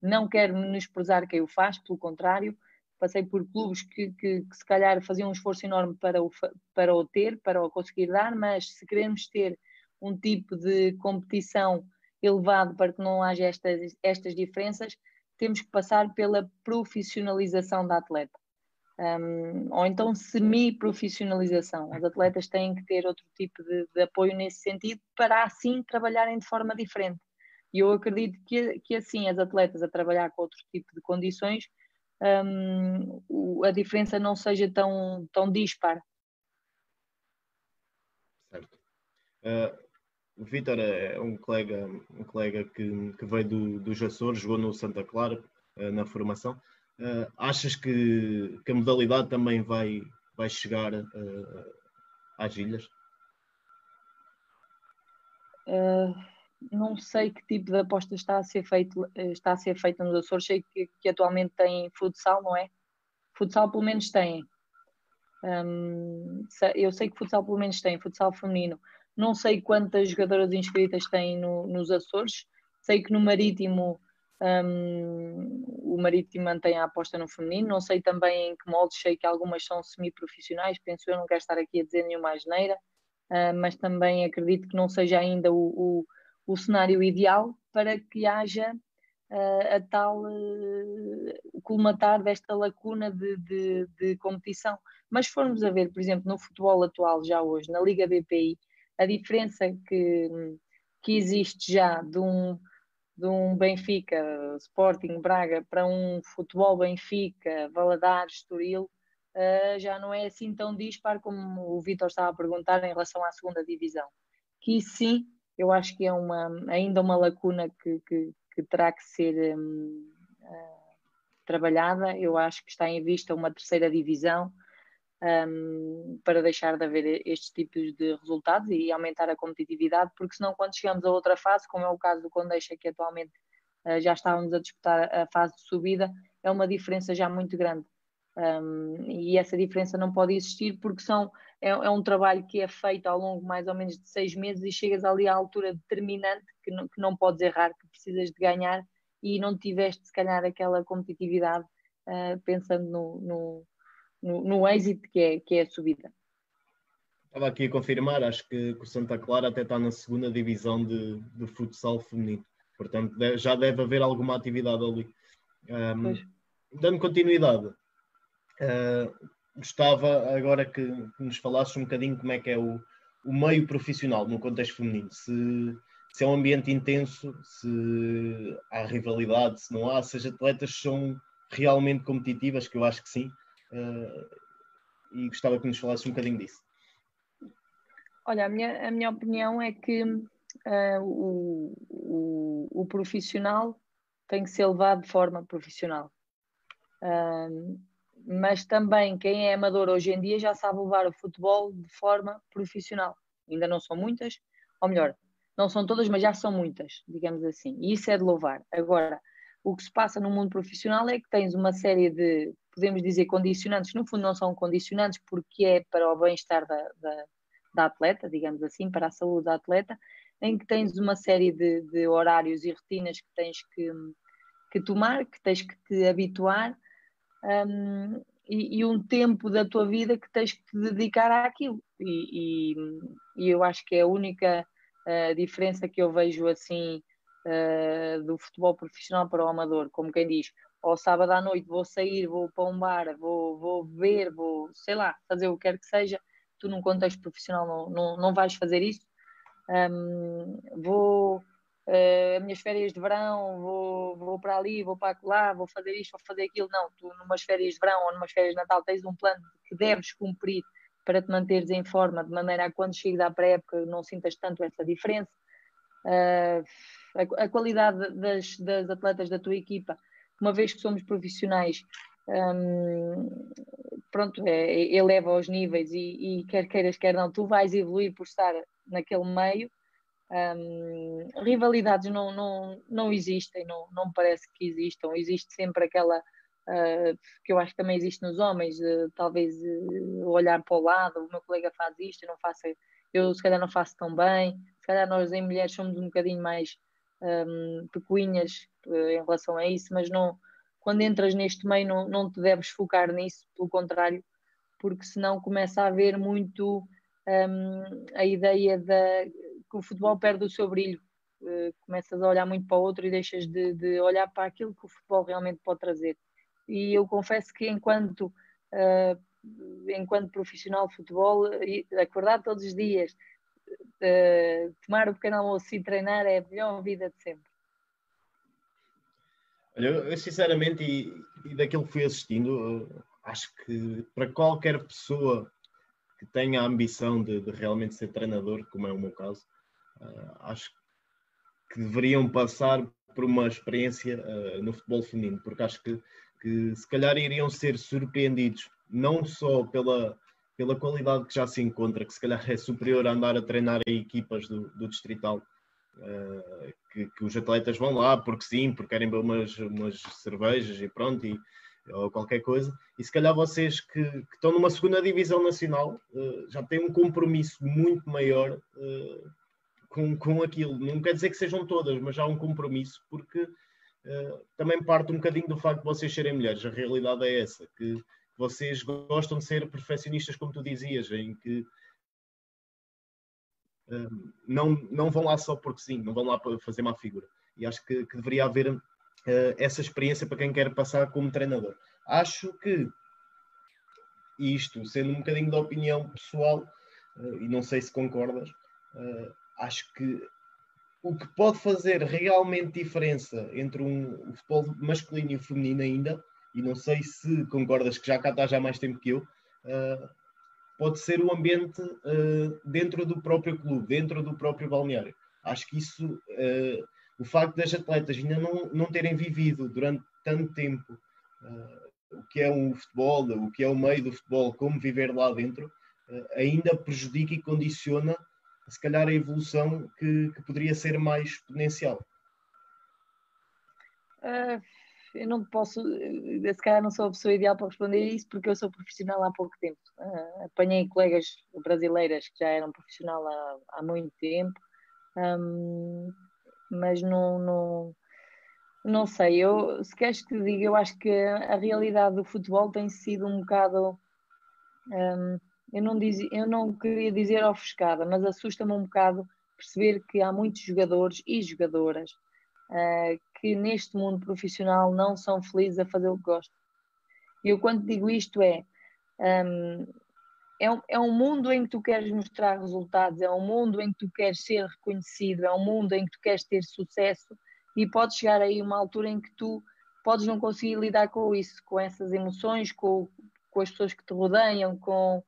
Não quero menosprezar quem o faz, pelo contrário, passei por clubes que, que, que, se calhar faziam um esforço enorme para o, para o ter, para o conseguir dar, mas se queremos ter um tipo de competição elevado para que não haja estas, estas diferenças, temos que passar pela profissionalização da atleta um, ou então semi-profissionalização. Os atletas têm que ter outro tipo de, de, apoio nesse sentido para assim trabalharem de forma diferente. E eu acredito que, que assim as atletas a trabalhar com outro tipo de condições, um, a diferença não seja tão, tão dispar. Certo. Uh, o Vitor é um colega, um colega que, que veio do, dos Açores, jogou no Santa Clara uh, na formação. Uh, achas que, que, a modalidade também vai, vai chegar uh, às ilhas? Uh, não sei que tipo de aposta está a ser feito está a ser feita nos Açores. Sei que, que atualmente tem futsal, não é? Futsal pelo menos tem. Um, eu sei que futsal pelo menos tem, futsal feminino. Não sei quantas jogadoras inscritas têm no, nos Açores. Sei que no Marítimo um, o Marítimo mantém a aposta no feminino, não sei também em que moldes, sei que algumas são semi-profissionais, penso eu, não quero estar aqui a dizer nenhuma asneira, uh, mas também acredito que não seja ainda o, o, o cenário ideal para que haja uh, a tal uh, colmatar desta lacuna de, de, de, competição. Mas formos a ver, por exemplo, no futebol atual, já hoje, na Liga BPI, a diferença que, que existe já de um de um Benfica, Sporting, Braga, para um futebol Benfica, Valadares, Estoril, uh, já não é assim tão dispar como o Vitor estava a perguntar em relação à segunda divisão. Que sim, eu acho que é uma, ainda uma lacuna que, que, que terá que ser um, uh, eh, trabalhada. Eu acho que está em vista uma terceira divisão um, para deixar de haver estes tipos de resultados e aumentar a competitividade, porque senão quando chegamos a outra fase, como é o caso do Condeixa, que atualmente uh, já estávamos a disputar a fase de subida, é uma diferença já muito grande. Um, e essa diferença não pode existir porque são, é, é, um trabalho que é feito ao longo mais ou menos de seis meses e chegas ali à altura determinante que não, que não podes errar, que precisas de ganhar e não tiveste se calhar aquela competitividade uh, pensando no, no, no, no êxito que é, que é a subida. Estava aqui a confirmar, acho que, o Santa Clara até está na segunda divisão de, de futsal feminino, portanto já deve haver alguma atividade ali. Um, dando continuidade, uh, gostava agora que, que, nos falasses um bocadinho como é que é o, o meio profissional no contexto feminino, se, se é um ambiente intenso, se há rivalidade, se não há, se as atletas são realmente competitivas, que eu acho que sim, Uh, e gostava que nos falasse um bocadinho disso. Olha, a minha, a minha opinião é que uh, o, o, o, profissional tem que ser levado de forma profissional. Uh, mas também quem é amador hoje em dia já sabe levar o futebol de forma profissional. Ainda não são muitas, ou melhor, não são todas, mas já são muitas, digamos assim. E isso é de louvar. Agora, o que se passa no mundo profissional é que tens uma série de, podemos dizer, condicionantes, no fundo não são condicionantes porque é para o bem-estar da, da, da, atleta, digamos assim, para a saúde da atleta, em que tens uma série de, de horários e rotinas que tens que, que tomar, que tens que te habituar um, e, e, um tempo da tua vida que tens que te dedicar àquilo. E, e, e eu acho que é a única uh, diferença que eu vejo assim uh, do futebol profissional para o amador, como quem diz, ao sábado à noite vou sair, vou para um bar, vou, vou beber, vou, sei lá, fazer o que quer que seja, tu num contexto profissional não, não, não vais fazer isso. Um, vou uh, minhas férias de verão, vou, vou para ali, vou para lá, vou fazer isto, vou fazer aquilo. Não, tu numas férias de verão ou numas férias de Natal tens um plano que deves cumprir para te manteres em forma, de maneira a quando chegues à pré-época não sintas tanto essa diferença. Uh, a, qualidade das, das, atletas da tua equipa, uma vez que somos profissionais, um, pronto, é, eleva os níveis e, e, quer queiras, quer não, tu vais evoluir por estar naquele meio. Um, rivalidades não, não, não existem, não, não parece que existam, existe sempre aquela uh, que eu acho que também existe nos homens, uh, talvez uh, olhar para o lado, o meu colega faz isto, eu não faço, eu se calhar não faço tão bem, se calhar nós em mulheres somos um bocadinho mais um, pecuinhas em relação a isso, mas não, quando entras neste meio não, não te deves focar nisso, pelo contrário, porque senão começa a haver muito um, a ideia da, que o futebol perde o seu brilho. Uh, começas a olhar muito para o outro e deixas de, de olhar para aquilo que o futebol realmente pode trazer e eu confesso que enquanto uh, enquanto profissional de futebol acordar todos os dias uh, tomar o pequeno almoço e treinar é a melhor vida de sempre. Olha, eu sinceramente e, e daquilo que fui assistindo acho que para qualquer pessoa que tenha a ambição de, de realmente ser treinador, como é o meu caso, uh, acho que deveriam passar por uma experiência uh, no futebol feminino, porque acho que que se calhar iriam ser surpreendidos, não só pela, pela qualidade que já se encontra, que se calhar é superior a andar a treinar em equipas do, do Distrital, uh, que, que, os atletas vão lá porque sim, porque querem beber umas, umas cervejas e pronto, e, ou qualquer coisa, e se calhar vocês que, que estão numa segunda divisão nacional uh, já têm um compromisso muito maior uh, com, com aquilo. Não quer dizer que sejam todas, mas já há um compromisso, porque também parte um bocadinho do facto de vocês serem mulheres. A realidade é essa, que vocês gostam de ser perfeccionistas, como tu dizias, em que uh, não, não vão lá só porque sim, não vão lá para fazer má figura. E acho que, que deveria haver uh, essa experiência para quem quer passar como treinador. Acho que isto, sendo um bocadinho da opinião pessoal, e não sei se concordas, acho que o que pode fazer realmente diferença entre um, o futebol masculino e o feminino ainda, e não sei se concordas que já cá já há mais tempo que eu, uh, pode ser o ambiente uh, dentro do próprio clube, dentro do próprio balneário. Acho que isso, uh, o facto das atletas ainda não, não terem vivido durante tanto tempo o que é um futebol, o que é o meio do futebol, como viver lá dentro, ainda prejudica e condiciona se calhar a evolução que, que poderia ser mais exponencial? Uh, eu não posso, se calhar não sou a pessoa ideal para responder isso porque eu sou profissional há pouco tempo. Uh, apanhei colegas brasileiras que já eram profissional há, há muito tempo, um, mas não, não, não sei. Eu, se queres que diga, eu acho que a realidade do futebol tem sido um bocado. Um, eu não, diz, eu não queria dizer ofuscada, mas assusta-me um bocado perceber que há muitos jogadores e jogadoras uh, que neste mundo profissional não são felizes a fazer o que gostam. E eu quando digo isto é, um, é, um, é um mundo em que tu queres mostrar resultados, é um mundo em que tu queres ser reconhecido, é um mundo em que tu queres ter sucesso e pode chegar aí uma altura em que tu podes não conseguir lidar com isso, com essas emoções, com, com as pessoas que te rodeiam, com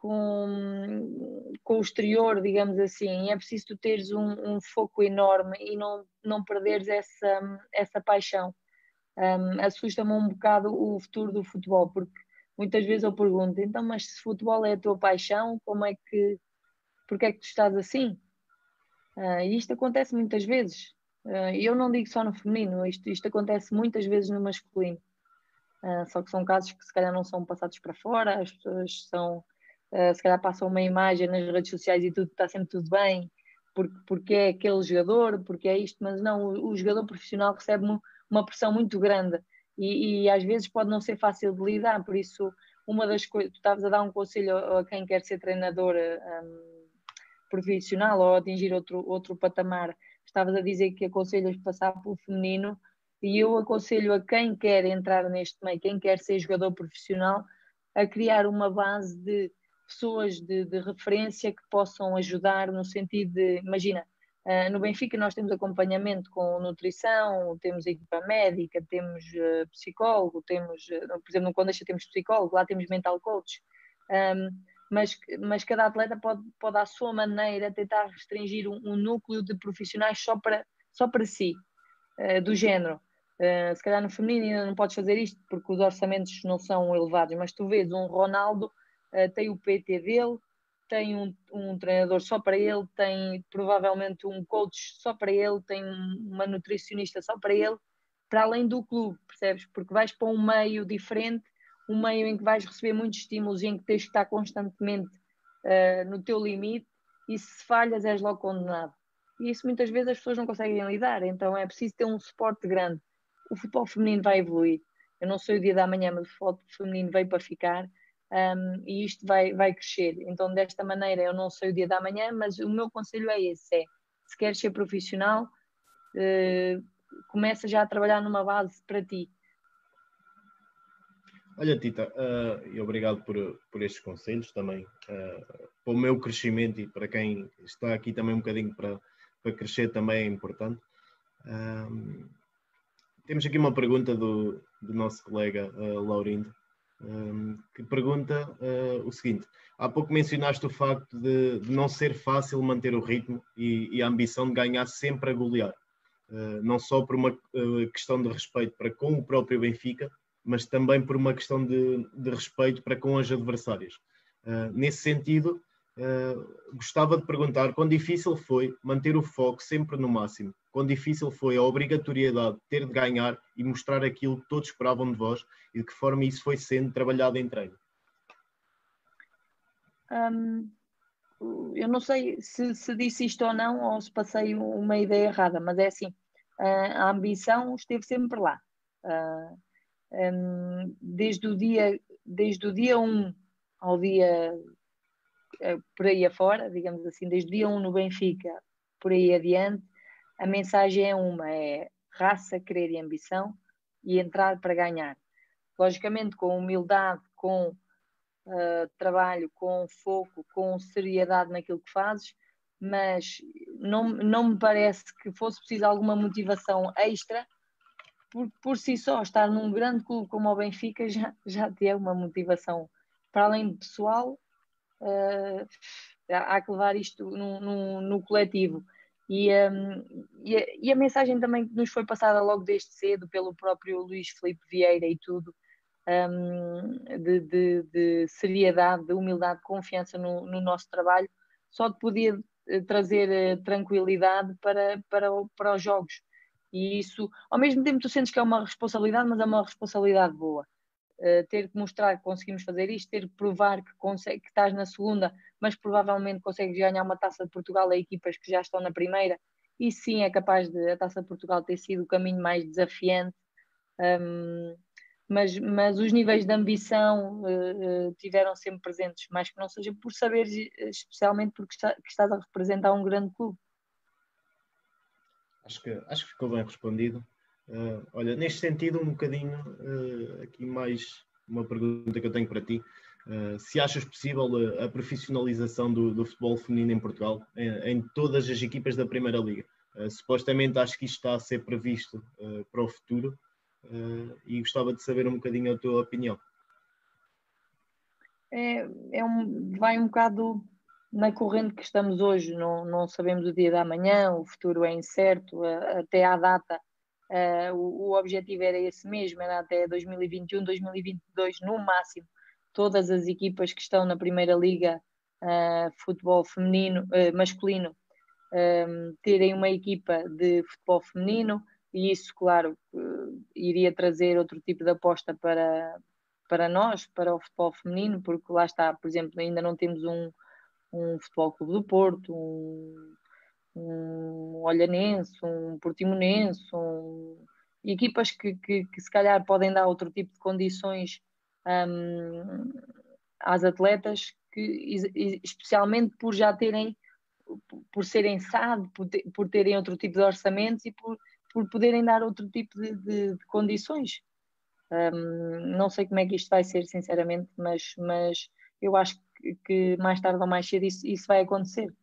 com, com o exterior, digamos assim, é preciso tu teres um, um foco enorme e não, não perderes essa, essa paixão. Um, Assusta-me um bocado o futuro do futebol, porque muitas vezes eu pergunto, então, mas se futebol é a tua paixão, como é que, porque é que tu estás assim? Uh, e isto acontece muitas vezes. E eu não digo só no feminino, isto, isto acontece muitas vezes no masculino. só que são casos que se calhar não são passados para fora, as pessoas são, se calhar passam uma imagem nas redes sociais e tudo está sempre tudo bem, porque, porque é aquele jogador, porque é isto, mas não, o, o jogador profissional recebe uma pressão muito grande e, e, às vezes pode não ser fácil de lidar, por isso uma das coisas, tu estavas a dar um conselho a, a quem quer ser treinador um, profissional ou atingir outro, outro patamar, estavas a dizer que aconselhas passar pelo feminino e eu aconselho a quem quer entrar neste meio, quem quer ser jogador profissional, a criar uma base de pessoas de, de referência que possam ajudar no sentido de, imagina, Uh, no Benfica nós temos acompanhamento com nutrição, temos equipa médica, temos uh, psicólogo, temos, uh, por exemplo, no Condeixa temos psicólogo, lá temos mental coach, um, mas, mas cada atleta pode, pode à sua maneira tentar restringir um, um núcleo de profissionais só para, só para si, do género. se calhar no feminino ainda não podes fazer isto porque os orçamentos não são elevados, mas tu vês um Ronaldo tem o PT dele, tem um, um, treinador só para ele, tem provavelmente um coach só para ele, tem uma nutricionista só para ele, para além do clube, percebes? Porque vais para um meio diferente, um meio em que vais receber muitos estímulos e em que tens que estar constantemente uh, no teu limite e se falhas és logo condenado. E isso muitas vezes as pessoas não conseguem lidar, então é preciso ter um suporte grande. O futebol feminino vai evoluir. Eu não sei o dia da manhã, mas o futebol feminino veio para ficar um, e isto vai, vai crescer. Então, desta maneira, eu não sei o dia da manhã, mas o meu conselho é esse: é, se queres ser profissional, uh, começa já a trabalhar numa base para ti. Olha, Tita, uh, e obrigado por, por estes conselhos também, uh, para o meu crescimento e para quem está aqui também um bocadinho para, para crescer também é importante. Uh, temos aqui uma pergunta do, do nosso colega uh, Laurindo, que pergunta uh, o seguinte: há pouco mencionaste o facto de, de não ser fácil manter o ritmo e, e, a ambição de ganhar sempre a golear, uh, não só por uma uh, questão de respeito para com o próprio Benfica, mas também por uma questão de, de respeito para com as adversárias. nesse sentido, gostava de perguntar quão difícil foi manter o foco sempre no máximo quão difícil foi a obrigatoriedade de ter de ganhar e mostrar aquilo que todos esperavam de vós e de que forma isso foi sendo trabalhado em treino? Um, eu não sei se, se, disse isto ou não, ou se passei uma ideia errada, mas é assim: a ambição esteve sempre lá. Uh, um, desde o dia desde o dia 1 ao dia uh, por aí afora, digamos assim, desde o dia 1 no Benfica por aí adiante, a mensagem é uma: é raça, querer e ambição e entrar para ganhar. Logicamente, com humildade, com uh, trabalho, com foco, com seriedade naquilo que fazes, mas não, não me parece que fosse preciso alguma motivação extra, por, por si só, estar num grande clube como o Benfica já, já tem uma motivação, para além de pessoal, uh, há que levar isto no, no, no coletivo. E, um, e, a, e, a, mensagem também que nos foi passada logo desde cedo pelo próprio Luís Felipe Vieira e tudo, um, de, de, de, seriedade, de humildade, de confiança no, no, nosso trabalho, só podia eh, trazer eh, tranquilidade para, para, para os jogos. E isso, ao mesmo tempo, tu sentes que é uma responsabilidade, mas é uma responsabilidade boa. Uh, ter que mostrar que conseguimos fazer isto, ter que provar que, consegue, que estás na segunda mas provavelmente consegues ganhar uma taça de Portugal a equipas que já estão na primeira, e sim é capaz de a taça de Portugal ter sido o caminho mais desafiante. Um, mas, mas os níveis de ambição uh, tiveram sempre presentes, mais que não seja por saberes, especialmente porque está, estás a representar um grande clube. Acho que, acho que ficou bem respondido. Uh, olha, neste sentido, um bocadinho, aqui mais uma pergunta que eu tenho para ti. Uh, se achas possível a, a profissionalização do, do, futebol feminino em Portugal, em, em, todas as equipas da Primeira Liga. Uh, supostamente acho que isto está a ser previsto uh, para o futuro e gostava de saber um bocadinho a tua opinião. É, é um, vai um bocado na corrente que estamos hoje, não, não sabemos o dia da manhã, o futuro é incerto, até à data o, o objetivo era esse mesmo, era até 2021, 2022 no máximo todas as equipas que estão na Primeira Liga uh, futebol feminino, uh, masculino, um, terem uma equipa de futebol feminino, e isso, claro, uh, iria trazer outro tipo de aposta para, para nós, para o futebol feminino, porque lá está, por exemplo, ainda não temos um, um Futebol Clube do Porto, um, um Olhanense, um Portimonense, um, equipas que, que, que, se calhar podem dar outro tipo de condições um, às atletas, que, especialmente por já terem, por serem SAD, por, por terem outro tipo de orçamentos e por, por poderem dar outro tipo de, de, de condições. Um, não sei como é que isto vai ser, sinceramente, mas, mas eu acho que, mais tarde ou mais cedo isso, isso vai acontecer.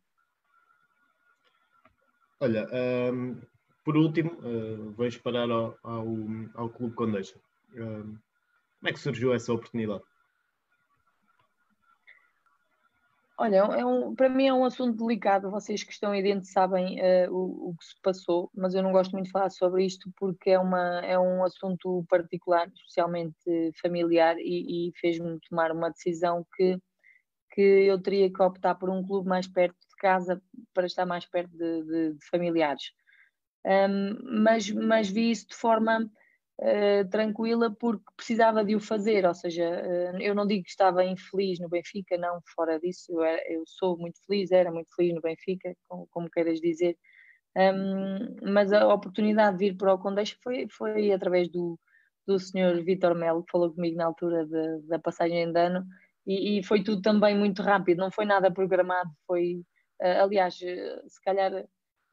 Olha, um, por último, uh, vejo parar ao, ao, ao Clube Condeixa. Um, como é que surgiu essa oportunidade? Olha, é um, para mim é um assunto delicado. Vocês que estão aí dentro sabem uh, o, o, que se passou, mas eu não gosto muito de falar sobre isto porque é, uma, é um assunto particular, especialmente familiar, e, e fez-me tomar uma decisão que, que eu teria que optar por um clube mais perto de casa para estar mais perto de, de, de familiares. Um, mas, mas vi isso de forma uh, tranquila porque precisava de o fazer, ou seja, uh, eu não digo que estava infeliz no Benfica, não, fora disso, eu, era, eu sou muito feliz, era muito feliz no Benfica, como, como queiras dizer, um, mas a oportunidade de vir para o Condeixa foi, foi através do, do senhor Vitor Melo, que falou comigo na altura de, da passagem de ano, e, e, foi tudo também muito rápido, não foi nada programado, foi, uh, aliás, se calhar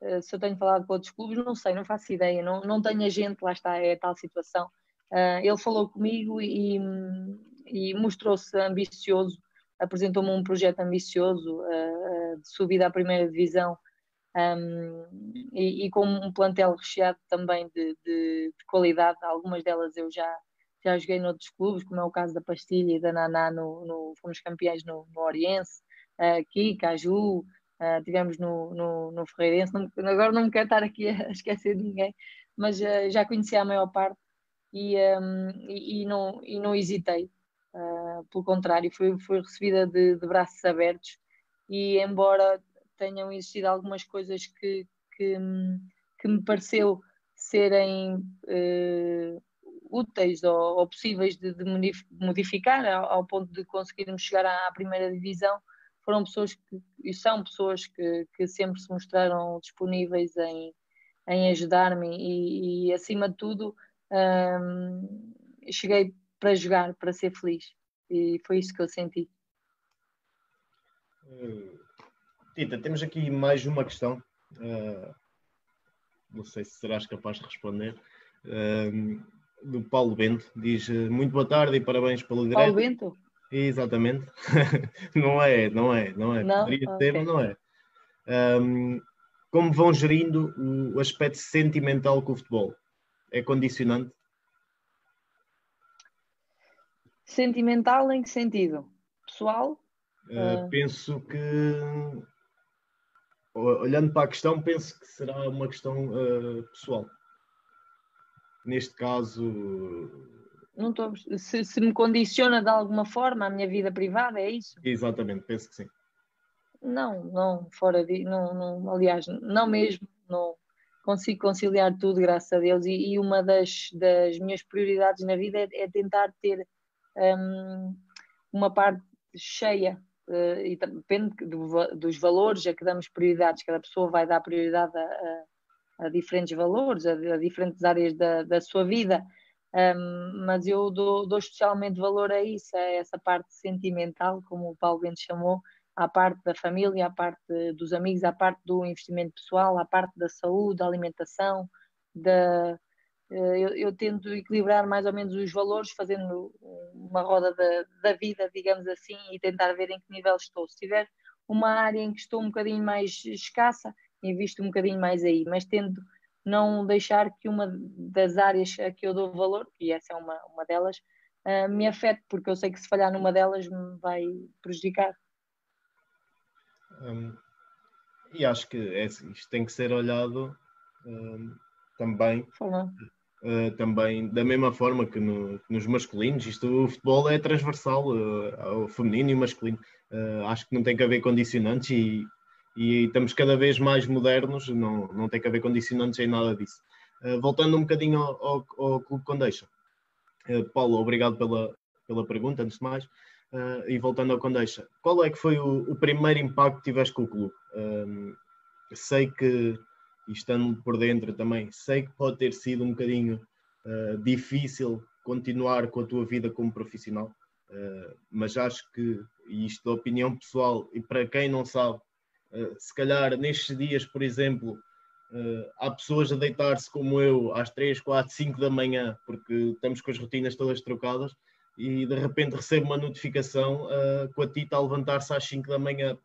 eh, se eu tenho falado com outros clubes, não sei, não faço ideia, não, não tenho agente, lá está, é tal situação. Uh, ele falou comigo e, e mostrou-se ambicioso, apresentou-me um projeto ambicioso uh, de subida à primeira divisão um, e, e, com um plantel recheado também de, de, de, qualidade, algumas delas eu já, já joguei noutros clubes, como é o caso da Pastilha e da Naná, no, no fomos campeões no, no Oriense, aqui, Caju, Uh, tivemos no, no, no Ferreirense, não, agora não me quero estar aqui a esquecer de ninguém, mas uh, já conhecia a maior parte e, um, e, e, não, e não hesitei. Uh, pelo contrário, fui, fui recebida de, de, braços abertos e embora tenham existido algumas coisas que, que, que me pareceu serem úteis ou, ou, possíveis de, de modificar ao, ao, ponto de conseguirmos chegar à, à primeira divisão, foram pessoas que, e são pessoas que, que sempre se mostraram disponíveis em, em ajudar-me e, e, acima de tudo hum, cheguei para jogar, para ser feliz e foi isso que eu senti. Uh, Tita, temos aqui mais uma questão. Uh, não sei se serás capaz de responder. Uh, do Paulo Bento diz muito boa tarde e parabéns pelo direto. Paulo Bento? Exatamente. não é, não é, não é. Não? Poderia okay. mas não é. Um, como vão gerindo o aspecto sentimental com o futebol? É condicionante? Sentimental em que sentido? Pessoal? Uh, uh... Penso que, olhando para a questão, penso que será uma questão uh, pessoal. Neste caso, não estou, se, se, me condiciona de alguma forma a minha vida privada, é isso? Exatamente, penso que sim. Não, não, fora de, não, não, aliás, não mesmo, não consigo conciliar tudo, graças a Deus, e, e uma das, das minhas prioridades na vida é, é tentar ter um, uma parte cheia, uh, e depende do, dos valores a que damos prioridades, cada pessoa vai dar prioridade a, a, a diferentes valores, a, a diferentes áreas da, da sua vida, um, mas eu dou, dou, especialmente valor a isso, a essa parte sentimental, como o Paulo Bento chamou, à parte da família, à parte dos amigos, à parte do investimento pessoal, à parte da saúde, da alimentação, da, eh, eu, eu, tento equilibrar mais ou menos os valores, fazendo uma roda da, da, vida, digamos assim, e tentar ver em que nível estou. Se tiver uma área em que estou um bocadinho mais escassa, invisto um bocadinho mais aí, mas tendo não deixar que uma das áreas a que eu dou valor, e essa é uma, uma delas, uh, me afete, porque eu sei que se falhar numa delas me vai prejudicar. Um, e acho que é, isto tem que ser olhado um, também. Uh, também da mesma forma que, no, que, nos masculinos, isto o futebol é transversal uh, ao feminino e masculino. Acho que não tem que haver condicionantes e e estamos cada vez mais modernos, não, não tem que haver condicionantes em nada disso. Uh, voltando um bocadinho ao, ao, ao Clube Condeixa. Uh, Paulo, obrigado pela, pela pergunta, antes de mais. Uh, e voltando ao Condeixa, qual é que foi o, o primeiro impacto que tiveste com o clube? sei que, estando por dentro também, sei que pode ter sido um bocadinho difícil continuar com a tua vida como profissional, mas acho que, e isto da opinião pessoal, e para quem não sabe, se calhar nestes dias, por exemplo, uh, há pessoas a deitar-se como eu às 3, 4, 5 da manhã, porque estamos com as rotinas todas trocadas, e de repente recebo uma notificação uh, com a Tita a levantar-se às 5 da manhã,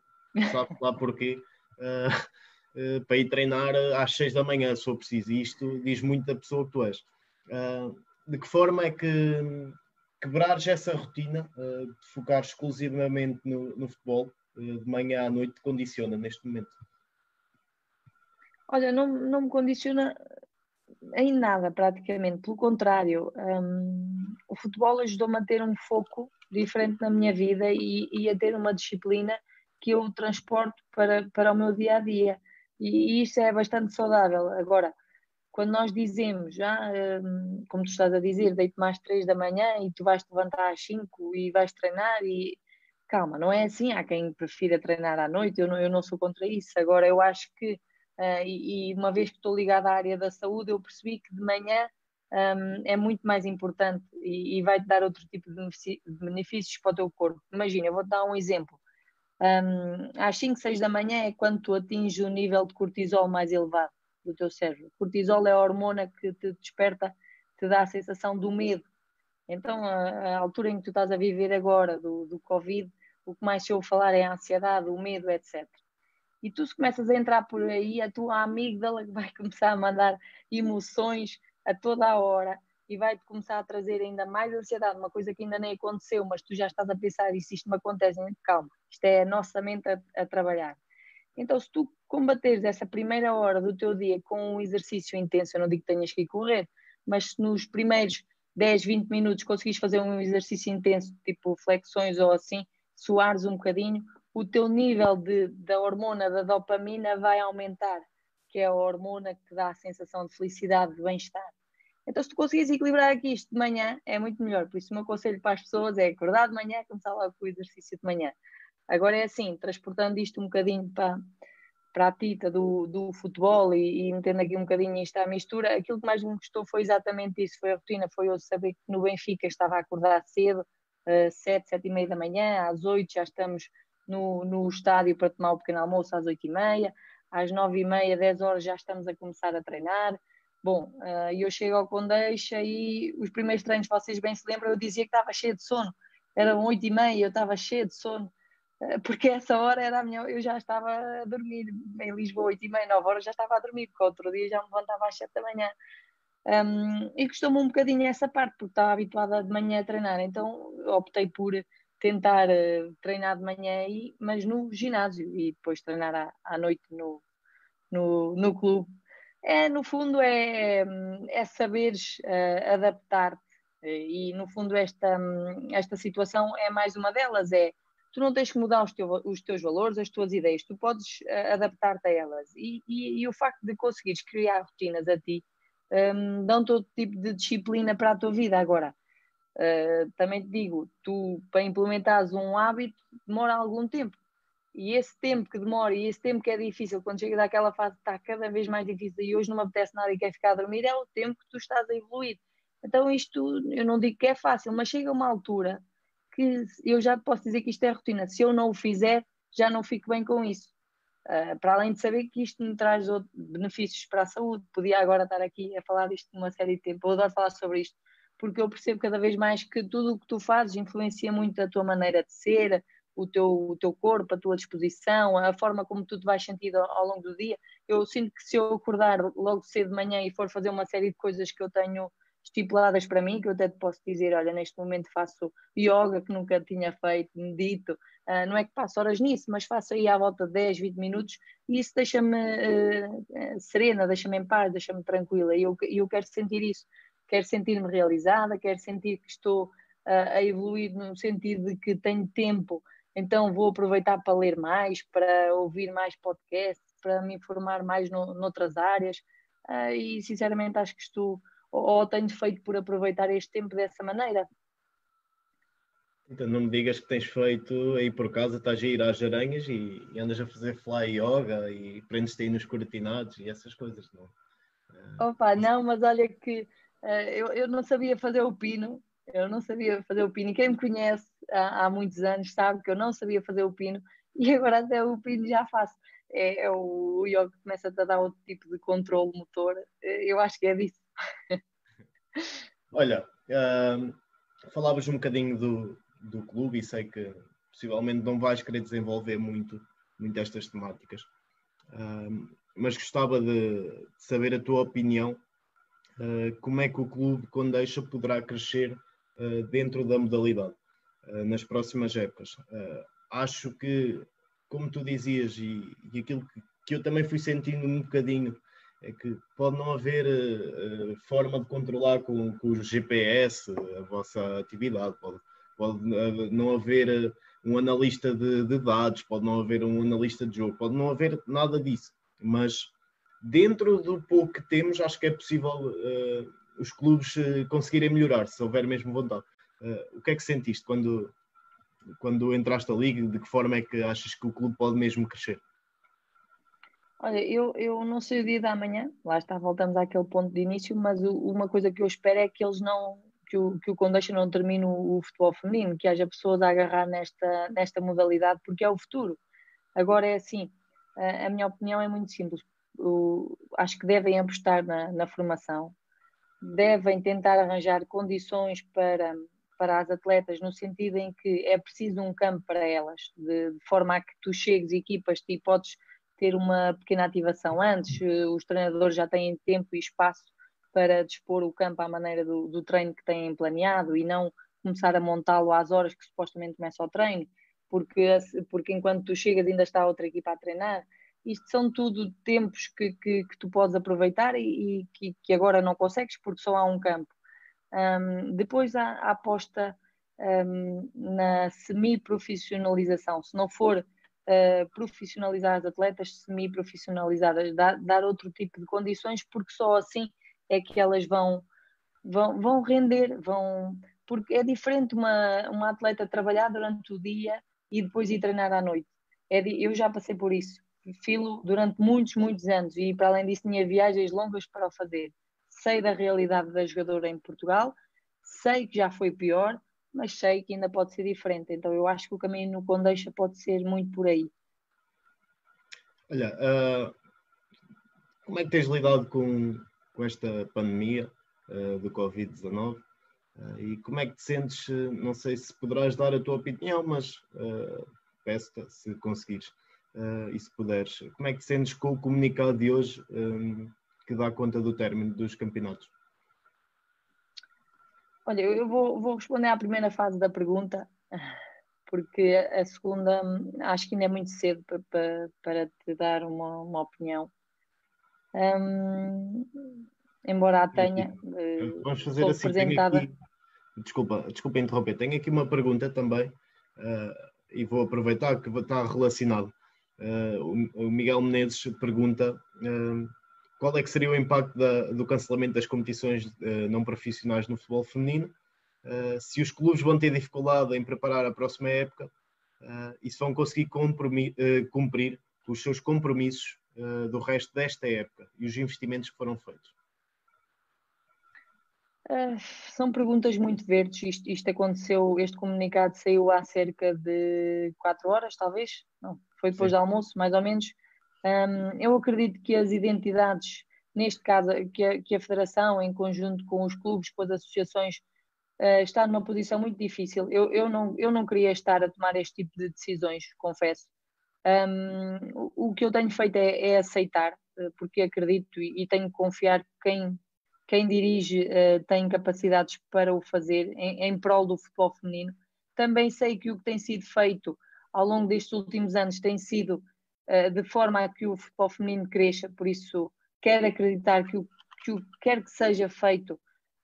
sabe lá porquê, para ir treinar às 6 da manhã, se for preciso. E isto diz muito da pessoa que tu és. de que forma é que quebrares essa rotina de focar exclusivamente no, no futebol de manhã à noite te condiciona neste momento? Olha, não, não me condiciona em nada, praticamente. Pelo contrário, um, o futebol ajudou-me a ter um foco diferente na minha vida e, e, a ter uma disciplina que eu transporto para, para o meu dia a dia. E, e isso é bastante saudável. Agora, quando nós dizemos, já, um, como tu estás a dizer, deito mais três da manhã e tu vais te levantar às cinco e vais treinar e calma, não é assim. Há quem prefira treinar à noite, eu não, eu não sou contra isso. Agora, eu acho que, uh, e, e, uma vez que estou ligada à área da saúde, eu percebi que de manhã um, é muito mais importante e, e vai-te dar outro tipo de benefícios para o teu corpo. Imagina, eu vou-te dar um exemplo. Um, às 5, 6 da manhã é quando tu atinges o nível de cortisol mais elevado do teu cérebro. Cortisol é a hormona que te desperta, te dá a sensação do medo. Então, a, a altura em que tu estás a viver agora, do, do Covid, o que mais se ouve falar é a ansiedade, o medo, etc. E tu se começas a entrar por aí, a tua amígdala vai começar a mandar emoções a toda a hora e vai-te começar a trazer ainda mais ansiedade, uma coisa que ainda nem aconteceu, mas tu já estás a pensar, e se isto me acontece, calma, isto é a nossa mente a, a trabalhar. Então, se tu combateres essa primeira hora do teu dia com um exercício intenso, eu não digo que tenhas que ir correr, mas se nos primeiros 10, 20 minutos conseguires fazer um exercício intenso, tipo flexões ou assim, suares um bocadinho, o teu nível de, da hormona da dopamina vai aumentar, que é a hormona que dá a sensação de felicidade, de bem-estar. Então, se tu conseguires equilibrar aqui isto de manhã, é muito melhor. Por isso, o meu conselho para as pessoas é acordar de manhã, começar logo com o exercício de manhã. Agora é assim, transportando isto um bocadinho para, para a tita do, do futebol e, e metendo aqui um bocadinho isto à mistura, aquilo que mais me gostou foi exatamente isso, foi a rotina, foi eu saber que no Benfica estava a acordar cedo, uh, sete, sete e meia da manhã, às oito já estamos no, no estádio para tomar o pequeno almoço às oito e meia, às nove e meia, dez horas já estamos a começar a treinar. Bom, uh, eu chego ao Condeixa e os primeiros treinos, vocês bem se lembram, eu dizia que estava cheio de sono. Eram oito e meia, eu estava cheio de sono, uh, porque essa hora era a minha, eu já estava a dormir em Lisboa, oito e meia, nove horas já estava a dormir, porque outro dia já me levantava às sete da manhã. Um, e custou-me um bocadinho essa parte, porque estava habituada de manhã a treinar, então optei por tentar uh, treinar de manhã aí, mas no ginásio e depois treinar à, à noite no, no, no clube. É, no fundo, é, é saberes uh, adaptar-te e, no fundo, esta, esta situação é mais uma delas, é tu não tens que mudar os, teu, os teus valores, as tuas ideias, tu podes uh, adaptar-te a elas. E, e, e, o facto de conseguires criar rotinas a ti um, dão todo tipo de disciplina para a tua vida. Agora, uh, também te digo, tu para implementares um hábito demora algum tempo. E esse tempo que demora e esse tempo que é difícil, quando chega daquela fase está cada vez mais difícil e hoje não me apetece nada e quer ficar a dormir, é o tempo que tu estás a evoluir. Então isto, eu não digo que é fácil, mas chega uma altura que eu já posso dizer que isto é rotina. Se eu não o fizer, já não fico bem com isso. Uh, para além de saber que isto me traz benefícios para a saúde, podia agora estar aqui a falar disto numa série de tempo, eu adoro falar sobre isto, porque eu percebo cada vez mais que tudo o que tu fazes influencia muito a tua maneira de ser, o teu, o teu corpo, a tua disposição, a forma como tu te vais sentir ao, ao longo do dia. Eu sinto que se eu acordar logo cedo de manhã e for fazer uma série de coisas que eu tenho estipuladas para mim, que eu até te posso dizer, olha, neste momento faço yoga que nunca tinha feito, medito, uh, não é que passo horas nisso, mas faço aí à volta de 10, 20 minutos e isso deixa-me uh, serena, deixa-me em paz, deixa-me tranquila e eu, eu quero sentir isso, quero sentir-me realizada, quero sentir que estou uh, a evoluir no sentido de que tenho tempo então vou aproveitar para ler mais, para ouvir mais podcasts, para me informar mais no, noutras áreas. E sinceramente acho que estou, ou, tenho feito por aproveitar este tempo dessa maneira. Então não me digas que tens feito aí por casa, estás a ir às aranhas e, e andas a fazer fly yoga e prendes-te aí nos cortinados e essas coisas, não? Uh, Opa, não, mas olha que uh, eu, eu não sabia fazer o pino, eu não sabia fazer o pino, e quem me conhece há, há, muitos anos sabe que eu não sabia fazer o pino e agora até o pino já faço. É, é o, o yoga que começa a dar outro tipo de controle motor, eu acho que é disso. Olha, uh, falavas um bocadinho do, do clube e sei que possivelmente não vais querer desenvolver muito, muito estas temáticas. Uh, mas gostava de, de, saber a tua opinião. Uh, como é que o clube Condeixa poderá crescer uh, dentro da modalidade nas próximas épocas? acho que, como tu dizias, e, e aquilo que, que, eu também fui sentindo um bocadinho, é que pode não haver forma de controlar com, com o GPS a vossa atividade, pode, pode não haver eh, um analista de, de, dados, pode não haver um analista de jogo, pode não haver nada disso, mas dentro do pouco que temos, acho que é possível uh, os clubes uh, conseguirem melhorar, se houver mesmo vontade. Uh, o que é que sentiste quando, quando entraste a liga? De que forma é que achas que o clube pode mesmo crescer? Olha, eu, eu não sei o dia da manhã, lá está, voltamos àquele ponto de início, mas o, uma coisa que eu espero é que eles não, que o, que o Condeixa não termine o, o, futebol feminino, que haja pessoas a agarrar nesta, nesta modalidade, porque é o futuro. Agora é assim, a, a minha opinião é muito simples. Acho que devem apostar na, na, formação, devem tentar arranjar condições para, para as atletas, no sentido em que é preciso um campo para elas, de, de forma a que tu chegues, equipas-te e podes ter uma pequena ativação antes, os treinadores já têm tempo e espaço para dispor o campo à maneira do, do treino que têm planeado e não começar a montá-lo às horas que supostamente começa o treino, porque, porque enquanto tu chegas ainda está outra equipa a treinar. Isto são tudo tempos que, que, que tu podes aproveitar e, e que, que, agora não consegues porque só há um campo. Um, depois há a aposta um, na semi-profissionalização. Se não for uh, profissionalizar as atletas, semi-profissionalizadas, dar, dar outro tipo de condições, porque só assim é que elas vão, vão, vão render, vão, porque é diferente uma, uma atleta trabalhar durante o dia e depois ir treinar à noite. É, eu já passei por isso, filo durante muitos, muitos anos e para além disso tinha viagens longas para o fazer. Sei da realidade da jogadora em Portugal, sei que já foi pior, mas sei que ainda pode ser diferente. Então eu acho que o caminho no Condeixa pode ser muito por aí. Olha, uh, como é que tens lidado com, com esta pandemia uh, do Covid-19 uh, eh, e como é que te sentes? Não sei se poderás dar a tua opinião, mas peço-te se conseguires e se puderes. Como é que te sentes com o comunicado de hoje um, que dá conta do término dos campeonatos? Olha, eu vou, vou responder à primeira fase da pergunta, porque a segunda hum, acho que ainda é muito cedo para, para, para te dar uma, uma opinião. Um, embora a tenha. Uh, Vamos fazer assim. Apresentada... Aqui, desculpa, desculpa interromper. Tenho aqui uma pergunta também uh, e vou aproveitar que está relacionado. Uh, o, Miguel Menezes pergunta qual é que seria o impacto da, do cancelamento das competições não profissionais no futebol feminino, se os clubes vão ter dificuldade em preparar a próxima época e se vão conseguir cumprir os seus compromissos uh, do resto desta época e os investimentos que foram feitos? Uh, são perguntas muito verdes. Isto, isto, aconteceu, este comunicado saiu há cerca de quatro horas, talvez. Não, foi depois Sim. do almoço, mais ou menos. Um, eu acredito que as identidades, neste caso, que a, que a Federação, em conjunto com os clubes, com as associações, uh, está numa posição muito difícil. Eu, eu, não, eu não queria estar a tomar este tipo de decisões, confesso. Um, o que eu tenho feito é, é aceitar, eh, porque acredito e, e, tenho que confiar que quem, quem dirige uh, tem capacidades para o fazer em, em prol do futebol feminino. Também sei que o que tem sido feito ao longo destes últimos anos tem sido de forma a que o futebol feminino cresça, por isso quero acreditar que o que o quer que seja feito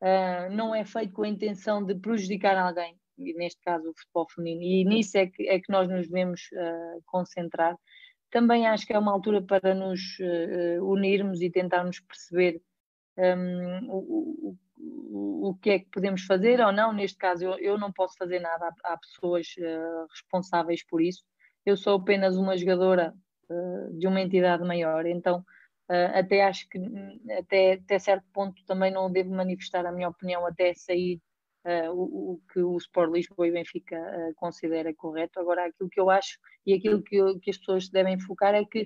uh, não é feito com a intenção de prejudicar alguém, e neste caso o futebol feminino, e nisso é que, é que nós nos devemos uh, concentrar. Também acho que é uma altura para nos unirmos e tentarmos perceber um, o, o, o, que é que podemos fazer ou não. Neste caso, eu, eu não posso fazer nada, há, há pessoas uh, responsáveis por isso. Eu sou apenas uma jogadora de uma entidade maior, então até acho que até, até certo ponto também não devo manifestar a minha opinião até sair uh, o, o, que o Sport Lisboa e Benfica uh, considera correto. Agora, aquilo que eu acho e aquilo que, eu, que as pessoas devem focar é que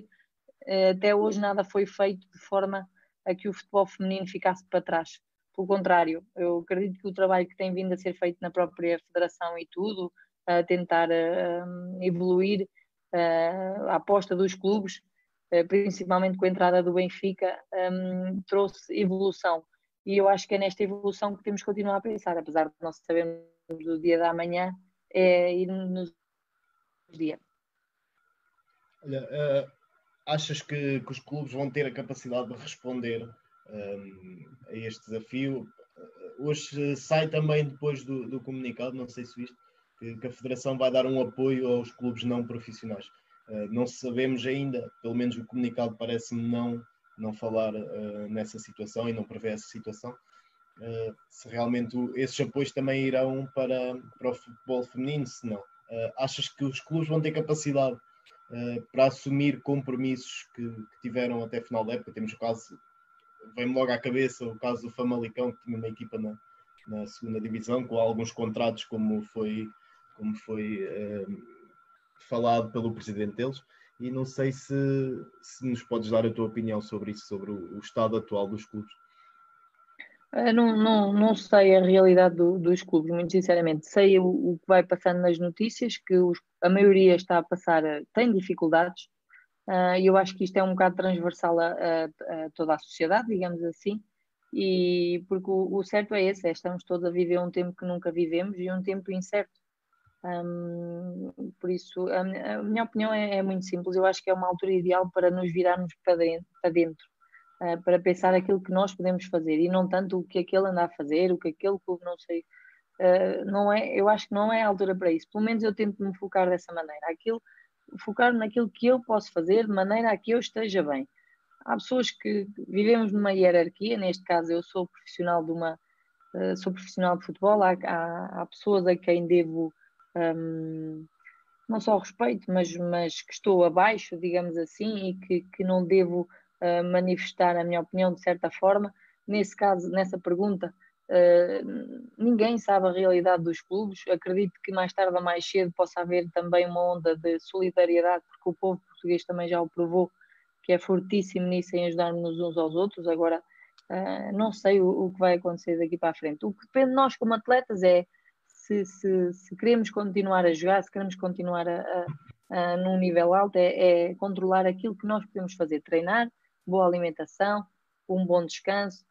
uh, até hoje nada foi feito de forma a que o futebol feminino ficasse para trás. Pelo contrário, eu acredito que o trabalho que tem vindo a ser feito na própria federação e tudo, a tentar evoluir a aposta dos clubes, principalmente com a entrada do Benfica, um, trouxe evolução. E eu acho que é nesta evolução que temos que continuar a pensar, apesar de não sabermos o dia da manhã, é ir nos dia. Olha, uh, achas que, que, os clubes vão ter a capacidade de responder um, a este desafio? Hoje sai também depois do, do comunicado, não sei se viste, que, que, a Federação vai dar um apoio aos clubes não profissionais. Uh, não sabemos ainda, pelo menos o comunicado parece-me não não falar uh, nessa situação e não prevê essa situação. Uh, se realmente esses apoios também irão para, para o futebol feminino, se não. Achas que os clubes vão ter capacidade para assumir compromissos que, que, tiveram até final da época? Temos o caso, vem-me logo à cabeça o caso do Famalicão, que tinha uma equipa na, na segunda divisão, com alguns contratos, como foi, como foi falado pelo presidente deles e não sei se, se nos podes dar a tua opinião sobre isso, sobre o, o estado atual dos clubes. Uh, não, não, não sei a realidade do, dos clubes, muito sinceramente. Sei o, o, que vai passando nas notícias, que os, a maioria está a passar, tem dificuldades, uh, e eu acho que isto é um bocado transversal a, a, a toda a sociedade, digamos assim, e porque o, o certo é esse, é, estamos todos a viver um tempo que nunca vivemos e um tempo incerto. Um, por isso, a, a minha opinião é, é, muito simples. Eu acho que é uma altura ideal para nos virarmos para dentro, para, dentro, uh, para pensar aquilo que nós podemos fazer e não tanto o que aquele anda a fazer, o que aquele clube não sei. Uh, não é, eu acho que não é a altura para isso. Pelo menos eu tento me focar dessa maneira. Aquilo, focar naquilo que eu posso fazer de maneira a que eu esteja bem. Há pessoas que vivemos numa hierarquia, neste caso eu sou profissional de uma, uh, sou profissional de futebol, há, há, há pessoas a quem devo um, não só respeito, mas, mas que estou abaixo, digamos assim, e que, que não devo uh, manifestar a minha opinião de certa forma. Nesse caso, nessa pergunta, uh, ninguém sabe a realidade dos clubes. Acredito que mais tarde ou mais cedo possa haver também uma onda de solidariedade, porque o povo português também já o provou, que é fortíssimo nisso em ajudar-nos uns aos outros. Agora, uh, não sei o, o, que vai acontecer daqui para a frente. O que depende de nós como atletas é se, se, se queremos continuar a jogar, se queremos continuar a, a, a num nível alto, é, é, controlar aquilo que nós podemos fazer, treinar, boa alimentação, um bom descanso,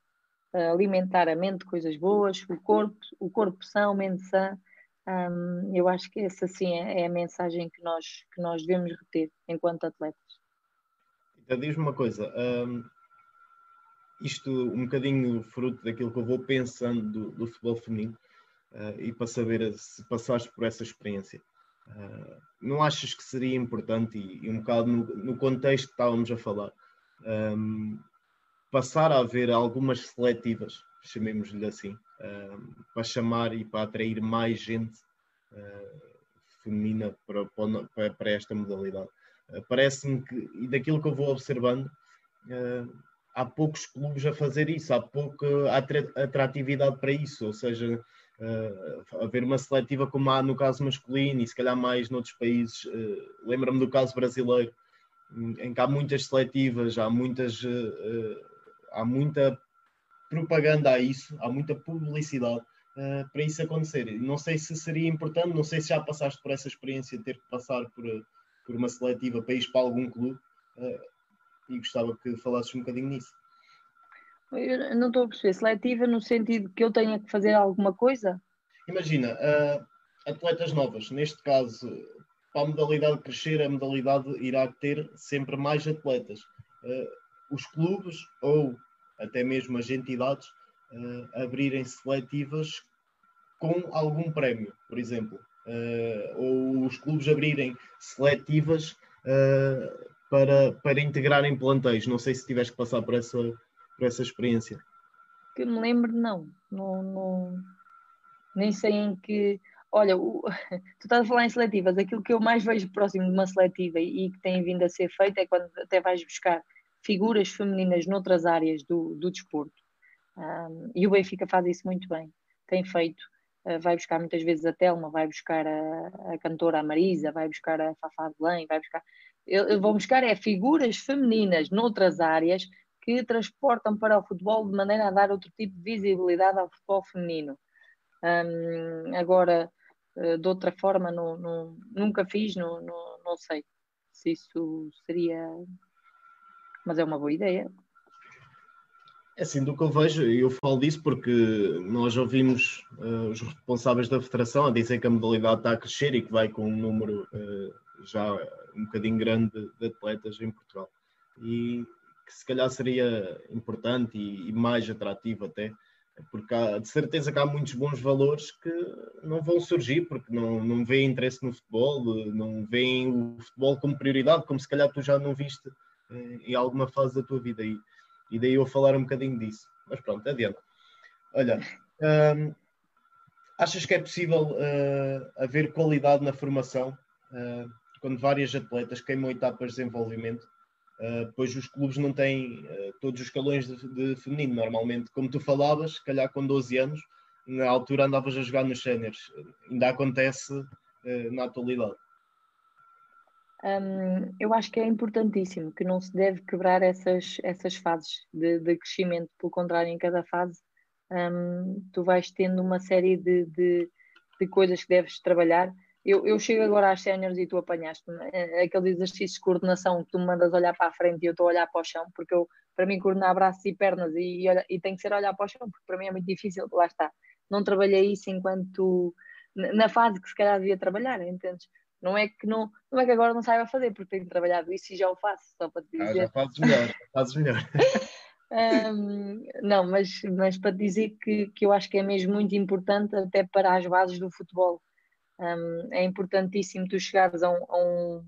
alimentar a mente, coisas boas, o corpo, o corpo são, mente sã. Eu acho que essa sim é, é, a mensagem que nós, que nós devemos reter enquanto atletas. Então, diz-me uma coisa, isto um bocadinho fruto daquilo que eu vou pensando do, do futebol feminino, uh, e para saber se passaste por essa experiência. Uh, não achas que seria importante, e, e um bocado no, no, contexto que estávamos a falar, um, ehm, passar a haver algumas seletivas, chamemos-lhe assim, um, para chamar e para atrair mais gente uh, feminina para, para, para, esta modalidade? Parece-me que, e daquilo que eu vou observando, há poucos clubes a fazer isso, há pouca atratividade para isso, ou seja, uh, haver uma seletiva como há no caso masculino e se calhar mais noutros países. Uh, Lembra-me do caso brasileiro, em que há muitas seletivas, há muitas. Uh, há muita propaganda a isso, há muita publicidade para isso acontecer. Não sei se seria importante, não sei se já passaste por essa experiência de ter que passar por, por uma seletiva ir para algum clube e gostava que falasses um bocadinho nisso. Eu não estou a perceber. Seletiva no sentido que eu tenha que fazer alguma coisa? Imagina, uh, atletas novas, neste caso, para a modalidade crescer, a modalidade irá ter sempre mais atletas. Uh, os clubes ou até mesmo as entidades uh, abrirem seletivas com algum prémio, por exemplo, ou os clubes abrirem seletivas para, para integrarem plantéis. Não sei se tiveste que passar por essa, por essa experiência. Que me lembro, não. não, nem sei em que. Olha, o... tu estás a falar em seletivas, aquilo que eu mais vejo próximo de uma seletiva e que tem vindo a ser feito é quando até vais buscar figuras femininas noutras áreas do, do desporto. Um, e o Benfica faz isso muito bem. Tem feito, uh, vai buscar muitas vezes a Telma, vai buscar a, a cantora Marisa, vai buscar a Fafá de Belém, vai buscar. Vão buscar é figuras femininas noutras áreas que transportam para o futebol de maneira a dar outro tipo de visibilidade ao futebol feminino. Um, agora, uh, de outra forma, nunca fiz, não, não, sei se isso seria. Mas é uma boa ideia. É assim, do que eu vejo, e eu falo disso porque nós ouvimos uh, os responsáveis da federação a dizer que a modalidade está a crescer e que vai com um número uh, já um bocadinho grande de, de, atletas em Portugal. E que se calhar seria importante e, e mais atrativo até, porque há, de certeza que há muitos bons valores que não vão surgir porque não, não veem interesse no futebol, não veem o futebol como prioridade, como se calhar tu já não viste uh, em alguma fase da tua vida. E, e daí eu falar um bocadinho disso. Mas pronto, adiante. Olha, hum, achas que é possível uh, haver qualidade na formação uh, quando várias atletas queimam etapas de desenvolvimento? Uh, pois os clubes não têm todos os escalões de, de, feminino. Normalmente, como tu falavas, se calhar com 12 anos, na altura andavas a jogar nos séniores. Ainda acontece na atualidade. Um, eu acho que é importantíssimo que não se deve quebrar essas, essas fases de, de crescimento, pelo contrário, em cada fase um, tu vais tendo uma série de, de, de, coisas que deves trabalhar. Eu, eu chego agora às séniores e tu apanhaste é, aqueles exercícios de coordenação que tu me mandas olhar para a frente e eu estou a olhar para o chão, porque eu, para mim, coordenar braços e pernas e, e, olha, e tem que ser olhar para o chão, porque para mim é muito difícil, lá está. Não trabalhei isso enquanto na fase que se calhar devia trabalhar, entendes? Não é que não, não é que agora não saiba fazer, porque tenho trabalhado isso e já o faço, só para te dizer. Ah, já fazes melhor, fazes melhor. um, não, mas, mas para te dizer que, que eu acho que é mesmo muito importante até para as bases do futebol. Um, é importantíssimo tu chegares a, um, a, um,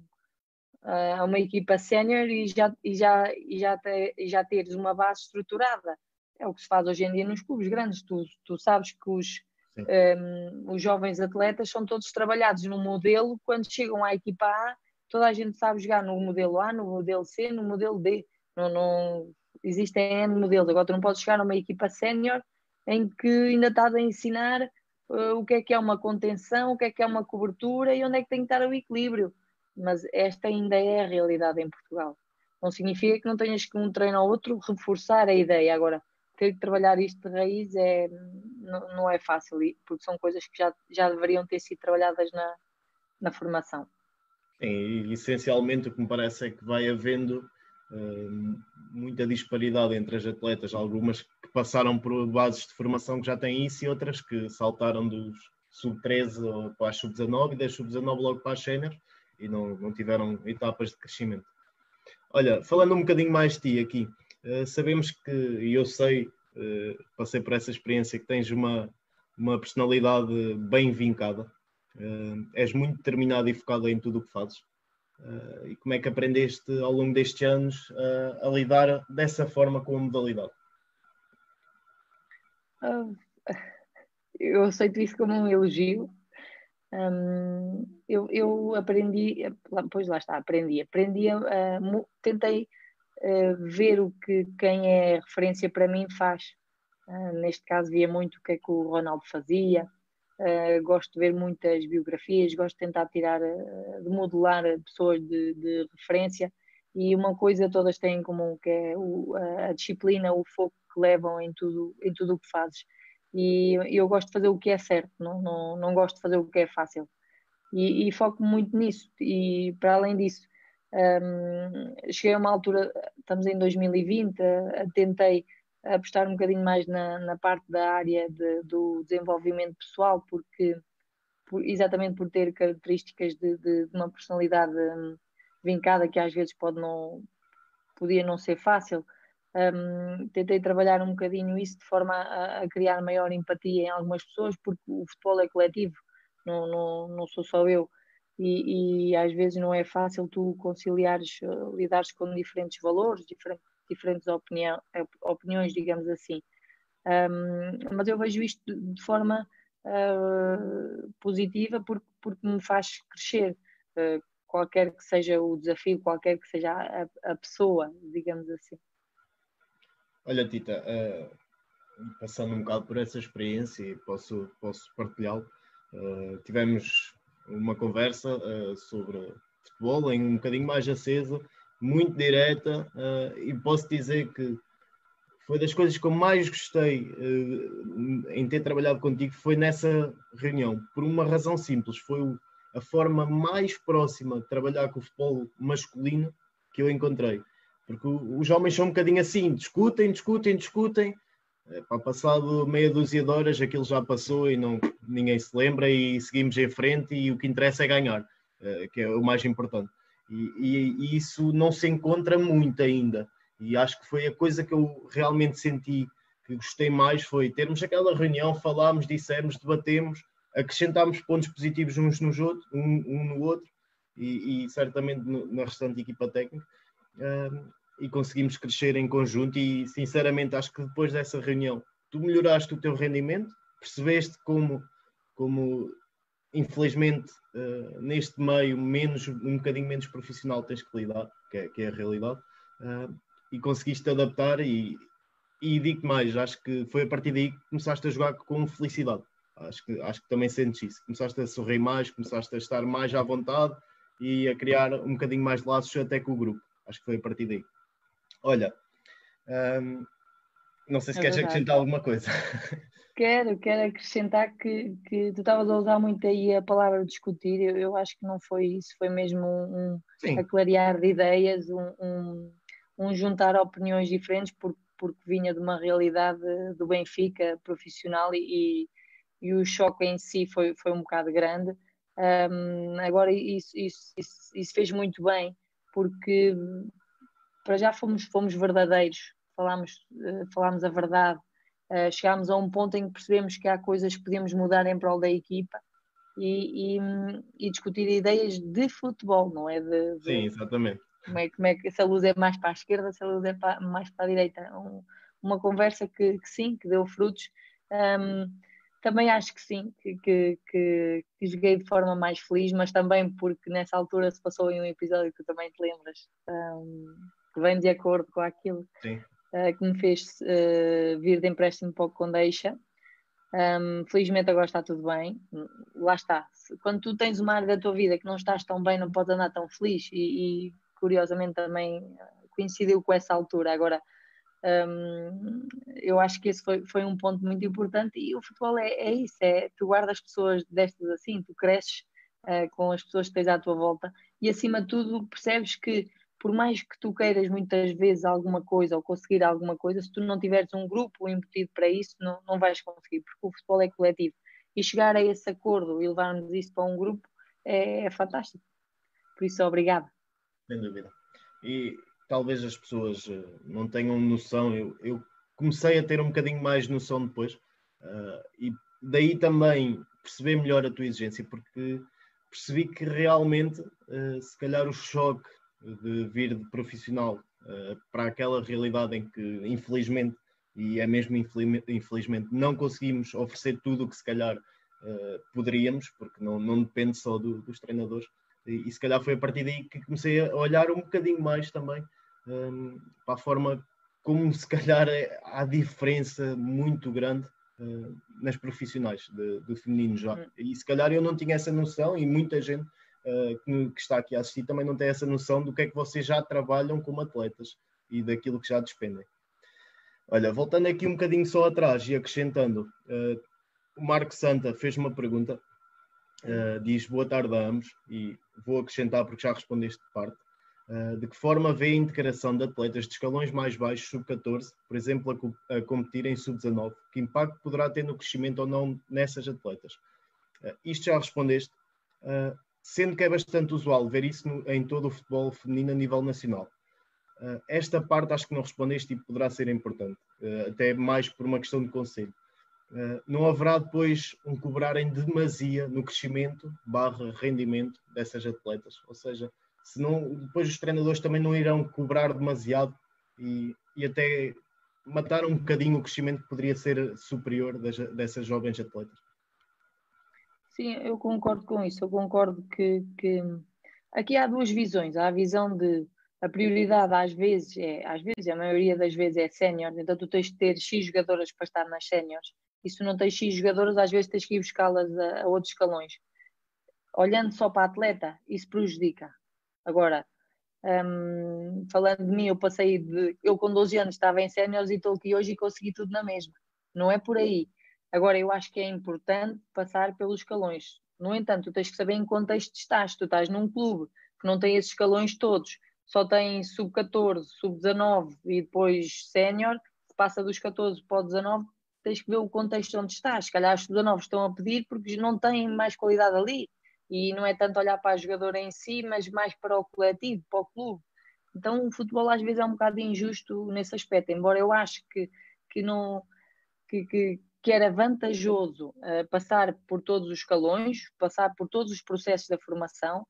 a uma equipa sénior e já, e, já, e, já te, e já teres uma base estruturada. É o que se faz hoje em dia nos clubes grandes. Tu, tu sabes que os, os jovens atletas são todos trabalhados no modelo, quando chegam à equipa A, toda a gente sabe jogar no modelo A, no modelo C, no modelo D. Não, não existem N modelos. Agora tu não podes chegar numa equipa sénior em que ainda estás a ensinar uh, o que é que é uma contenção, o que é que é uma cobertura e onde é que tem que estar o equilíbrio. Mas esta ainda é a realidade em Portugal. Não significa que não tenhas que um treino ou outro reforçar a ideia. Agora, ter que trabalhar isto de raiz é, não, não é fácil, porque são coisas que já, já deveriam ter sido trabalhadas na, na formação. Sim, e essencialmente o que me parece é que vai havendo muita disparidade entre as atletas, algumas que passaram por bases de formação que já têm isso e outras que saltaram dos sub-13 para as sub-19 e das sub-19 logo para as sénior e não, não tiveram etapas de crescimento. Olha, falando um bocadinho mais de ti aqui, eh, sabemos que, e eu sei, uh, passei por essa experiência, que tens uma, uma personalidade bem vincada, uh, és muito determinado e focado em tudo o que fazes. E como é que aprendeste ao longo destes anos a lidar dessa forma com a modalidade? Uh, eu aceito isso como um elogio. Um, eu, eu, aprendi, pois lá está, aprendi, aprendi, uh, tentei uh, ver o que quem é referência para mim faz. Uh, neste caso, via muito o que é que o Ronaldo fazia. Uh, gosto de ver muitas biografias, gosto de tentar tirar, de modelar pessoas de, de, referência. E uma coisa todas têm em comum, que é o, a disciplina, o foco que levam em tudo em tudo o que fazes. E eu gosto de fazer o que é certo, não, não, não gosto de fazer o que é fácil. E, e foco muito nisso. E para além disso, um, cheguei a uma altura, estamos em 2020, tentei apostar um bocadinho mais na, na parte da área de, do desenvolvimento pessoal, porque por, exatamente por ter características de, de, de, uma personalidade vincada que às vezes pode não, podia não ser fácil. um, tentei trabalhar um bocadinho isso de forma a, a, criar maior empatia em algumas pessoas, porque o futebol é coletivo, não, não, não sou só eu. E, e, às vezes não é fácil tu conciliares, uh, lidares com diferentes valores, diferentes, diferentes opinião, opiniões, digamos assim. Um, mas eu vejo isto de, forma uh, positiva porque, porque me faz crescer, uh, qualquer que seja o desafio, qualquer que seja a, a pessoa, digamos assim. Olha, Tita, uh, passando um bocado por essa experiência posso, posso partilhá-lo, tivemos uma conversa sobre futebol em um bocadinho mais acesa, muito direta, e posso dizer que foi das coisas que eu mais gostei em ter trabalhado contigo, foi nessa reunião, por uma razão simples, foi a forma mais próxima de trabalhar com o futebol masculino que eu encontrei porque os homens são um bocadinho assim, discutem, discutem, discutem. Para passado meia dúzia de horas aquilo já passou e não, ninguém se lembra e seguimos em frente e o que interessa é ganhar, que é o mais importante. E, e, isso não se encontra muito ainda. E acho que foi a coisa que eu realmente senti que gostei mais foi termos aquela reunião, falámos, dissemos, debatemos, acrescentámos pontos positivos uns nos outros, um, um no outro e, e certamente no, na restante equipa técnica e conseguimos crescer em conjunto. E sinceramente, acho que depois dessa reunião, tu melhoraste o teu rendimento, percebeste como, como infelizmente, uh, neste meio, menos, um bocadinho menos profissional tens que lidar, que é, que é a realidade, uh, e conseguiste adaptar. E, e digo mais, acho que foi a partir daí que começaste a jogar com felicidade. Acho que, acho que também sentes isso. Começaste a sorrir mais, começaste a estar mais à vontade e a criar um bocadinho mais laços até com o grupo. Acho que foi a partir daí. Olha, hum, não sei se é queres verdade. acrescentar alguma coisa. Quero, quero acrescentar que, que tu estavas a usar muito aí a palavra discutir, eu, eu acho que não foi isso, foi mesmo um, um aclarear de ideias, um, um, um, juntar opiniões diferentes, porque, porque vinha de uma realidade do Benfica profissional e, e o choque em si foi, foi um bocado grande. Um, agora, isso, isso, isso, isso fez muito bem, porque para já fomos, fomos verdadeiros, falámos, uh, falámos a verdade, uh, chegámos a um ponto em que percebemos que há coisas que podemos mudar em prol da equipa e, e, e discutir ideias de futebol, não é? De, de, Sim, exatamente. Como é, como é que se a luz é mais para a esquerda, se a luz é para, mais para a direita. Um, uma conversa que, que, sim, que deu frutos. Um, também acho que sim, que, que, que, que, joguei de forma mais feliz, mas também porque nessa altura se passou em um episódio que tu também te lembras, um, que vem de acordo com aquilo uh, que me fez uh, vir de empréstimo para o Condeixa. Um, felizmente agora está tudo bem. Lá está. Quando tu tens uma área da tua vida que não estás tão bem, não podes andar tão feliz e, e curiosamente também coincidiu com essa altura. Agora, um, eu acho que esse foi, foi um ponto muito importante e o futebol é, é isso, é tu guardas pessoas destas assim, tu cresces uh, com as pessoas que tens à tua volta e acima de tudo percebes que por mais que tu queiras muitas vezes alguma coisa ou conseguir alguma coisa, se tu não tiveres um grupo embutido para isso, não, não vais conseguir, porque o futebol é coletivo. E chegar a esse acordo e levarmos isso para um grupo é, é fantástico. Por isso, obrigada. Sem dúvida. E talvez as pessoas eh, não tenham noção, eu, eu comecei a ter um bocadinho mais noção depois, uh, e daí também perceber melhor a tua exigência, porque percebi que realmente, uh, se calhar, o choque de vir de profissional uh, para aquela realidade em que, infelizmente, e é mesmo infelizmente, não conseguimos oferecer tudo o que se calhar uh, poderíamos, porque não, não depende só do, dos treinadores. E, e, se calhar foi a partir daí que comecei a olhar um bocadinho mais também um, ehm, para a forma como se calhar é, há diferença muito grande uh, nas profissionais de, do feminino já. Hum. E se calhar eu não tinha essa noção e muita gente uh, que, está aqui a assistir também não tem essa noção do que é que vocês já trabalham como atletas e daquilo que já despendem. Olha, voltando aqui um bocadinho só atrás e acrescentando, uh, o Marco Santa fez uma pergunta, uh, diz boa tarde a ambos, e vou acrescentar porque já respondeste de parte. Uh, de que forma vê a integração de atletas de escalões mais baixos, sub-14, por exemplo, a, a competir em sub-19? Que impacto poderá ter no crescimento ou não nessas atletas? Uh, isto já respondeste. Uh, sendo que é bastante usual ver isso no, em todo o futebol feminino a nível nacional. Uh, esta parte acho que não respondeste e poderá ser importante, uh, até mais por uma questão de conselho. Uh, não haverá depois um cobrar em demasia no crescimento barra rendimento dessas atletas, ou seja, se não, depois os treinadores também não irão cobrar demasiado e, e até matar um bocadinho o crescimento que poderia ser superior das, dessas jovens atletas. Sim, eu concordo com isso. Eu concordo que, que aqui há duas visões. Há a visão de a prioridade às vezes é, às vezes, a maioria das vezes é sénior, então tu tens de ter X jogadoras para estar nas séniores. E se não tens X jogadoras, às vezes tens que ir buscá-las a, a outros escalões. Olhando só para a atleta, isso prejudica. Agora, um, falando de mim, eu passei de. Eu com 12 anos estava em séniores e estou aqui hoje e consegui tudo na mesma. Não é por aí. Agora, eu acho que é importante passar pelos escalões. No entanto, tu tens que saber em que contexto estás. Tu estás num clube que não tem esses escalões todos, só tem sub-14, sub-19 e depois sénior. Se passa dos 14 para o 19, tens que ver o contexto onde estás. Se calhar os sub-19 estão a pedir porque não têm mais qualidade ali. E não é tanto olhar para a jogadora em si, mas mais para o coletivo, para o clube. Então o futebol às vezes é um bocado injusto nesse aspecto, embora eu acho que, que, não, que, que, que era vantajoso uh, passar por todos os escalões, passar por todos os processos da formação,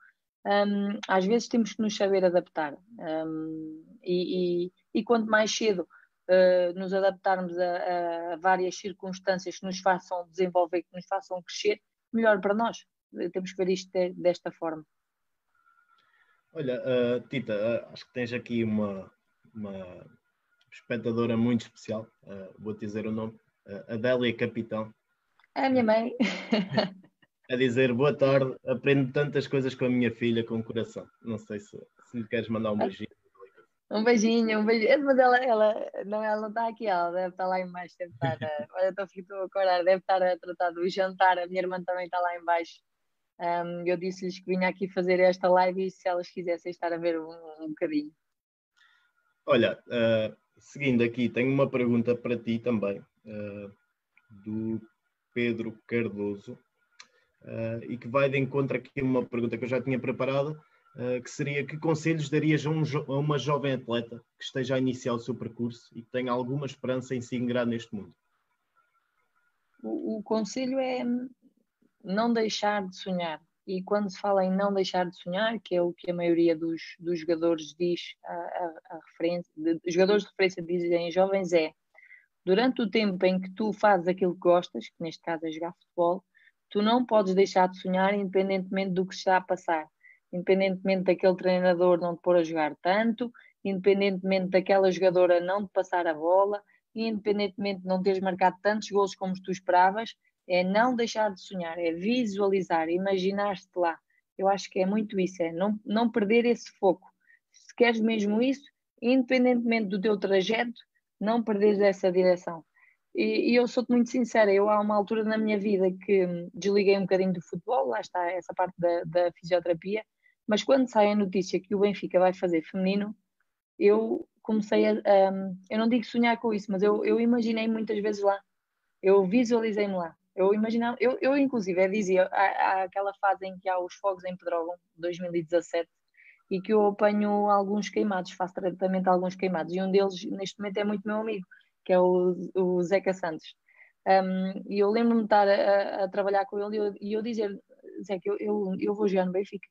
um, às vezes temos que nos saber adaptar. Um, e, e, e, quanto mais cedo uh, nos adaptarmos a, a, várias circunstâncias que nos façam desenvolver, que nos façam crescer, melhor para nós. Temos que ver isto de, desta forma. Olha, uh, Tita, acho que tens aqui uma, uma espectadora muito especial, vou dizer o nome, Adélia Capitão. É a minha mãe. a dizer boa tarde, aprendo tantas coisas com a minha filha com o coração. Não sei se, se lhe queres mandar um beijinho. Um beijinho, um beijinho. Mas ela, ela, não, ela não está aqui, ela deve estar lá embaixo. Deve estar, a, olha, estou a acordar, deve estar a tratar do jantar. A minha irmã também está lá embaixo. Um, eu disse-lhes que vinha aqui fazer esta live e se elas quisessem estar a ver um, um bocadinho. Olha, uh, seguindo aqui, tenho uma pergunta para ti também, uh, do Pedro Cardoso, uh, e que vai de encontro aqui a uma pergunta que eu já tinha preparado, uh, que seria que conselhos darias a, um a, uma jovem atleta que esteja a iniciar o seu percurso e que tenha alguma esperança em se ingrar neste mundo? O, o conselho é não deixar de sonhar. E quando se fala em não deixar de sonhar, que é o que a maioria dos, dos jogadores diz, a, a, a referência, de, jogadores de referência dizem jovens, é durante o tempo em que tu fazes aquilo que gostas, que neste caso é jogar futebol, tu não podes deixar de sonhar independentemente do que está a passar, independentemente daquele treinador não te pôr a jogar tanto, independentemente daquela jogadora não te passar a bola, independentemente de não teres marcado tantos gols como tu esperavas, é não deixar de sonhar, é visualizar, imaginar-te lá. Eu acho que é muito isso, é não, não perder esse foco. Se queres mesmo isso, independentemente do teu trajeto, não perderes essa direção. E, e eu sou-te muito sincera, eu há uma altura na minha vida que desliguei um bocadinho do futebol, lá está essa parte da, da fisioterapia, mas quando sai a notícia que o Benfica vai fazer feminino, eu comecei a, um, eu não digo sonhar com isso, mas eu, eu imaginei muitas vezes lá, eu visualizei-me lá, eu imaginava, eu, eu inclusive dizia, há, há, aquela fase em que há os fogos em Pedrógão, 2017, e que eu apanho alguns queimados, faço tratamento a alguns queimados, e um deles neste momento é muito meu amigo, que é o, o Zeca Santos. Um, e eu lembro-me de estar a, a, trabalhar com ele e eu, e eu dizer, Zeca, eu, eu, eu vou jogar no Benfica.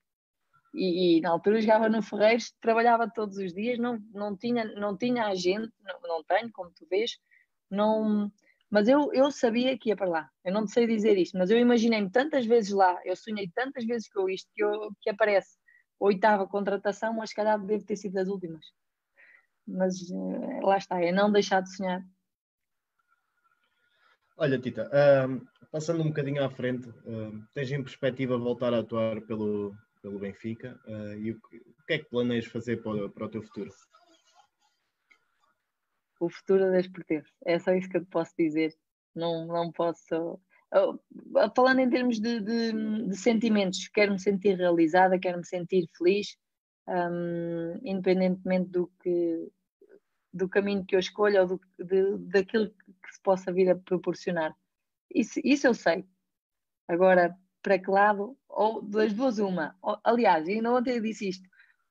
E, e, na altura eu jogava no Ferreiros, trabalhava todos os dias, não, não, tinha, não tinha agente, não, não tenho, como tu vês, não, mas eu, eu sabia que ia para lá. Eu não sei dizer isto, mas eu imaginei-me tantas vezes lá, eu sonhei tantas vezes com isto, que, eu, que aparece oitava contratação, mas se calhar deve ter sido das últimas mas uh, lá está, é não deixar de sonhar. Olha, Tita, uh, passando um bocadinho à frente, uh, tens em perspectiva voltar a atuar pelo, pelo Benfica uh, e o que, o que, é que planeias fazer para, para, o teu futuro? O futuro é desportivo, é só isso que eu te posso dizer. Não, não posso. Falando em termos de, de, de sentimentos, quero-me sentir realizada, quero-me sentir feliz, um, independentemente do que, do caminho que eu escolho ou do, de, daquilo que se possa vir a proporcionar. Isso, isso eu sei. Agora, para que lado? Ou das duas, uma. Ou, aliás, ainda ontem eu disse isto.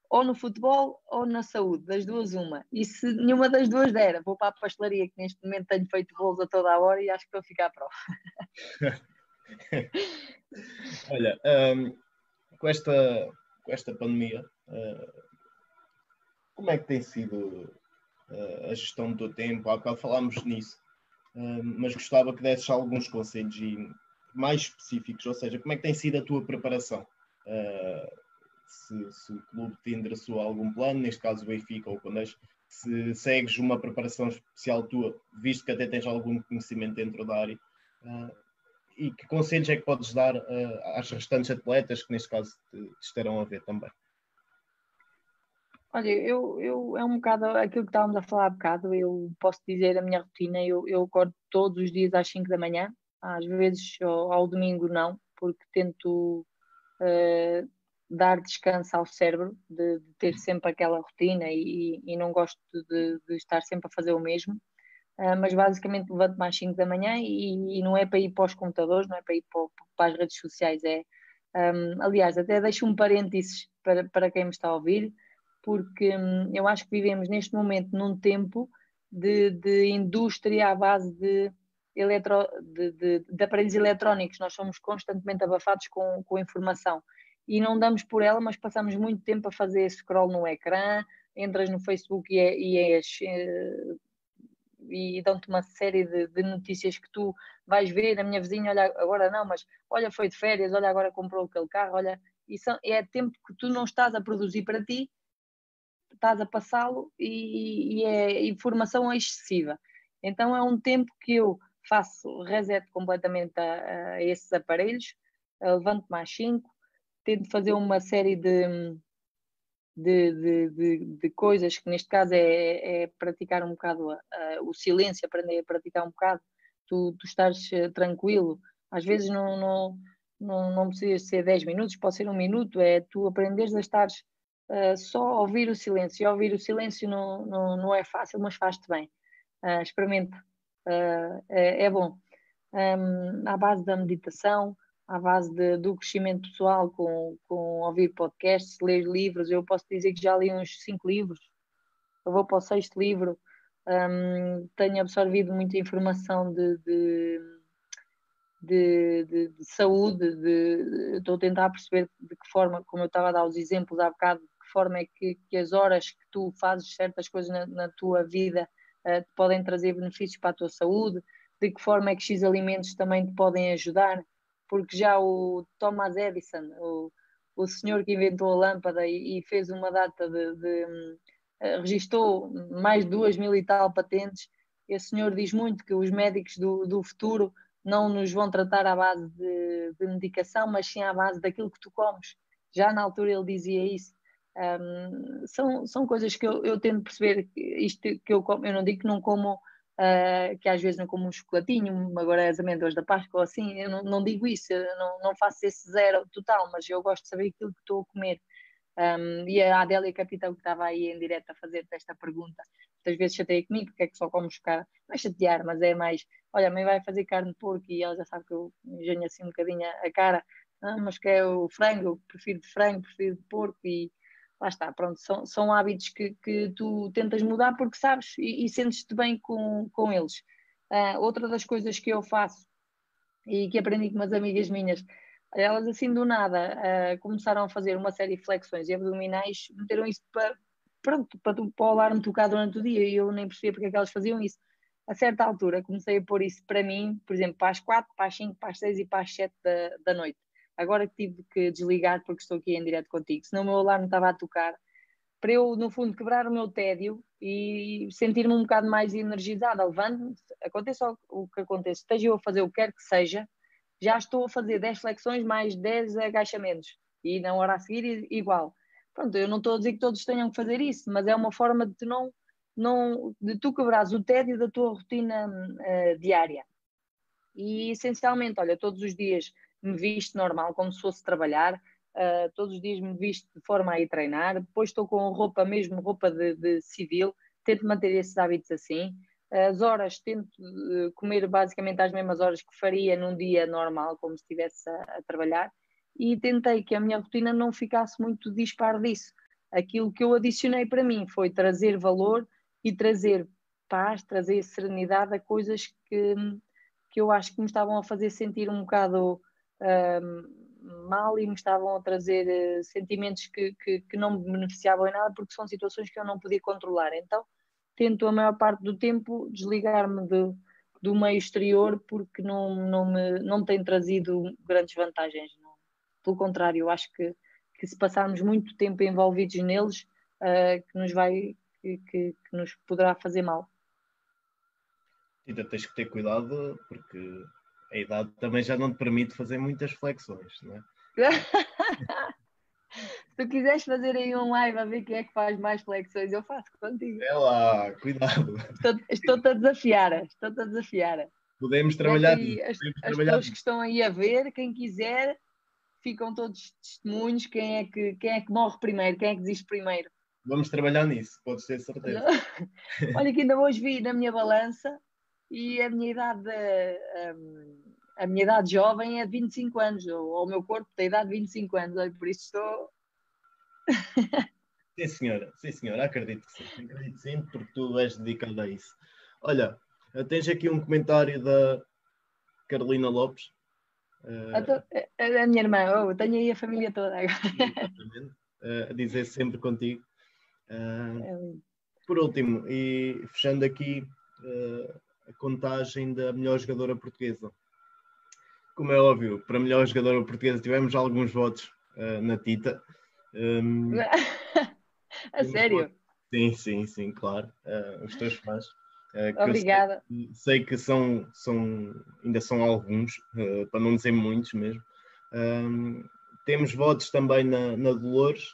Ou no futebol ou na saúde, das duas uma. E se nenhuma das duas der, vou para a pastelaria, que neste momento tenho feito bolos a toda a hora e acho que vou ficar à prova. Olha, um, com, esta, com esta pandemia, uh, como é que tem sido uh, a gestão do teu tempo? Há bocado falámos nisso, uh, mas gostava que desses alguns conselhos mais específicos, ou seja, como é que tem sido a tua preparação? Se, se, o clube te endereçou algum plano, neste caso o Benfica ou o Condés, se segues uma preparação especial tua, visto que até tens algum conhecimento dentro da área, e que conselhos é que podes dar uh, às restantes atletas que neste caso te, te estarão a ver também? Olha, eu, eu é um bocado aquilo que estávamos a falar há bocado, eu posso dizer a minha rotina, eu, eu acordo todos os dias às 5 da manhã, às vezes ao, ao domingo não, porque tento uh, dar descanso ao cérebro, de, de, ter sempre aquela rotina e, e não gosto de, de, estar sempre a fazer o mesmo. Uh, mas basicamente levanto mais 5 da manhã e, e, não é para ir para os computadores, não é para ir para, para as redes sociais, é um, aliás, até deixo um parênteses para, para quem me está a ouvir, porque um, eu acho que vivemos neste momento num tempo de, de indústria à base de, eletro, de, de, de, aparelhos eletrónicos, nós somos constantemente abafados com, com informação e não damos por ela, mas passamos muito tempo a fazer scroll no ecrã, entras no Facebook e, é, e és eh, e dão-te uma série de, de, notícias que tu vais ver. A minha vizinha, olha, agora não, mas olha, foi de férias, olha, agora comprou aquele carro, olha. E são, é tempo que tu não estás a produzir para ti, estás a passá-lo e, e, é informação excessiva. Então é um tempo que eu faço reset completamente a, a esses aparelhos, levanto mais 5, tento fazer uma série de de, de, de, de, coisas que neste caso é, é praticar um bocado uh, o silêncio, aprender a praticar um bocado, tu, tu estares uh, tranquilo, às vezes não, não, não, não precisa ser 10 minutos, pode ser um minuto, é tu aprenderes a estar uh, só a ouvir o silêncio, e ouvir o silêncio não, não, não é fácil, mas faz-te bem, uh, experimenta, é, é, bom. Um, à base da meditação, à base de, do crescimento pessoal, com, com ouvir podcasts, ler livros. Eu posso dizer que já li uns cinco livros, eu vou para o sexto livro. Um, tenho absorvido muita informação de, de, de, de, de saúde, estou a tentar perceber de que forma, como eu estava a dar os exemplos há bocado, de que forma é que, que as horas que tu fazes certas coisas na, na tua vida uh, te podem trazer benefícios para a tua saúde, de que forma é que X alimentos também te podem ajudar porque já o Thomas Edison, o, o senhor que inventou a lâmpada e, e fez uma data de, de uh, registou mais de duas mil e tal patentes, esse senhor diz muito que os médicos do, do futuro não nos vão tratar à base de, de, medicação, mas sim à base daquilo que tu comes. Já na altura ele dizia isso. Um, são, são coisas que eu, eu tento perceber, isto que eu como, eu não digo que não como uh, que às vezes não como um chocolatinho, agora é as amêndoas da Páscoa assim, eu não, não digo isso, não, não faço esse zero total, mas eu gosto de saber aquilo que estou a comer. Um, e a Adélia Capitão, que estava aí em direto a fazer esta pergunta, muitas vezes chateia comigo, porque é que só como carne? Não é chatear, mas é mais, olha, a mãe vai fazer carne de porco e ela já sabe que eu engenho assim um bocadinho a cara, ah, mas que é o frango, eu prefiro de frango, prefiro de porco e lá está, pronto, são, são hábitos que, que tu tentas mudar porque sabes e, e sentes-te bem com, com eles. Uh, outra das coisas que eu faço e que aprendi com umas amigas minhas, elas assim do nada uh, começaram a fazer uma série de flexões e abdominais, meteram isso para, pronto, para, para o alarme tocar durante o dia e eu nem percebia porque é que elas faziam isso. A certa altura comecei a pôr isso para mim, por exemplo, para as 4, para as 5, para as 6 e para as 7 da, da noite agora tive que desligar porque estou aqui em direto contigo, senão o meu alarme estava a tocar, para eu, no fundo, quebrar o meu tédio e sentir-me um bocado mais energizada. Levando-me, aconteça o que aconteça, esteja eu a fazer o que quer que seja, já estou a fazer 10 flexões mais 10 agachamentos e na hora a seguir igual. Pronto, eu não estou a dizer que todos tenham que fazer isso, mas é uma forma de tu não, não de tu quebrares o tédio da tua rotina uh, diária. E essencialmente, olha, todos os dias me visto normal, como se fosse trabalhar, uh, todos os dias me visto de forma a ir treinar, depois estou com roupa mesmo, roupa de, de civil, tento manter esses hábitos assim. As horas, tento uh, comer basicamente às mesmas horas que faria num dia normal, como se estivesse a, a trabalhar, e tentei que a minha rotina não ficasse muito dispar disso. aquilo que eu adicionei para mim foi trazer valor e trazer paz, trazer serenidade a coisas que, que eu acho que me estavam a fazer sentir um bocado mal e me estavam a trazer uh, sentimentos que, que, que, não me beneficiavam em nada porque são situações que eu não podia controlar. Então, tento a maior parte do tempo desligar-me de, do meio exterior porque não, não, me, não me tem trazido grandes vantagens. Não. Pelo contrário, eu acho que, que se passarmos muito tempo envolvidos neles, uh, que nos vai que, que, que, nos poderá fazer mal. Ainda tens que ter cuidado porque a idade também já não te permite fazer muitas flexões, não é? Se tu quiseres fazer aí um live a ver quem é que faz mais flexões, eu faço contigo. É lá, cuidado. Estou-te estou a desafiar, estou-te a desafiar. Podemos trabalhar. Aí, as, podemos as pessoas que estão aí a ver, quem quiser, ficam todos testemunhos. Quem é, que, quem é que morre primeiro? Quem é que desiste primeiro? Vamos trabalhar nisso, podes ter certeza. Olha, que ainda hoje vi na minha balança e a minha idade. Um, a minha idade jovem é de 25 anos, ou o meu corpo tem idade de 25 anos, olha, por isso estou. sim, senhora, sim, senhora, acredito que sim, acredito sim, porque tu és dedicado a isso. Olha, tens aqui um comentário da Carolina Lopes. Uh, a, a, minha irmã, oh, tenho aí a família toda agora. uh, a dizer sempre contigo. Uh, é por último, e fechando aqui a contagem da melhor jogadora portuguesa como é óbvio, para melhor jogadora portuguesa tivemos alguns votos uh, na Tita. Um, a sério? Sim, sim, sim, claro. Uh, os teus fãs. Uh, Obrigada. Sei, sei, que são, são, ainda são alguns, para não dizer muitos mesmo. Um, temos votos também na, na Dolores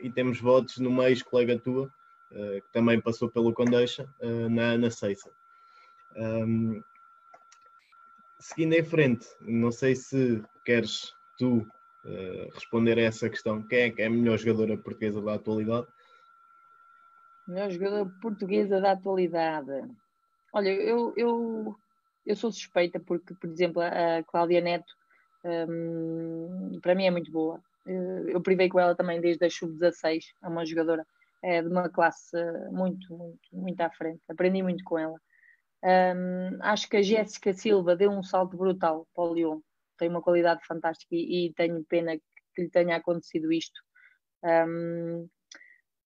e temos votos numa ex-colega tua, que também passou pelo Condeixa, na Ana Ceissa. Um, seguindo em frente, não sei se queres tu uh, responder a essa questão. Quem é que é a melhor jogadora portuguesa da atualidade? Melhor jogadora portuguesa da atualidade. Olha, eu, eu, eu sou suspeita porque, por exemplo, a Cláudia Neto um, para mim é muito boa. Eh, eu privei com ela também desde a sub-16, é uma jogadora é, de uma classe muito, muito, muito à frente. Aprendi muito com ela. Um, acho que a Jéssica Silva deu um salto brutal para o Lyon, tem uma qualidade fantástica e, e tenho pena que lhe tenha acontecido isto. Um,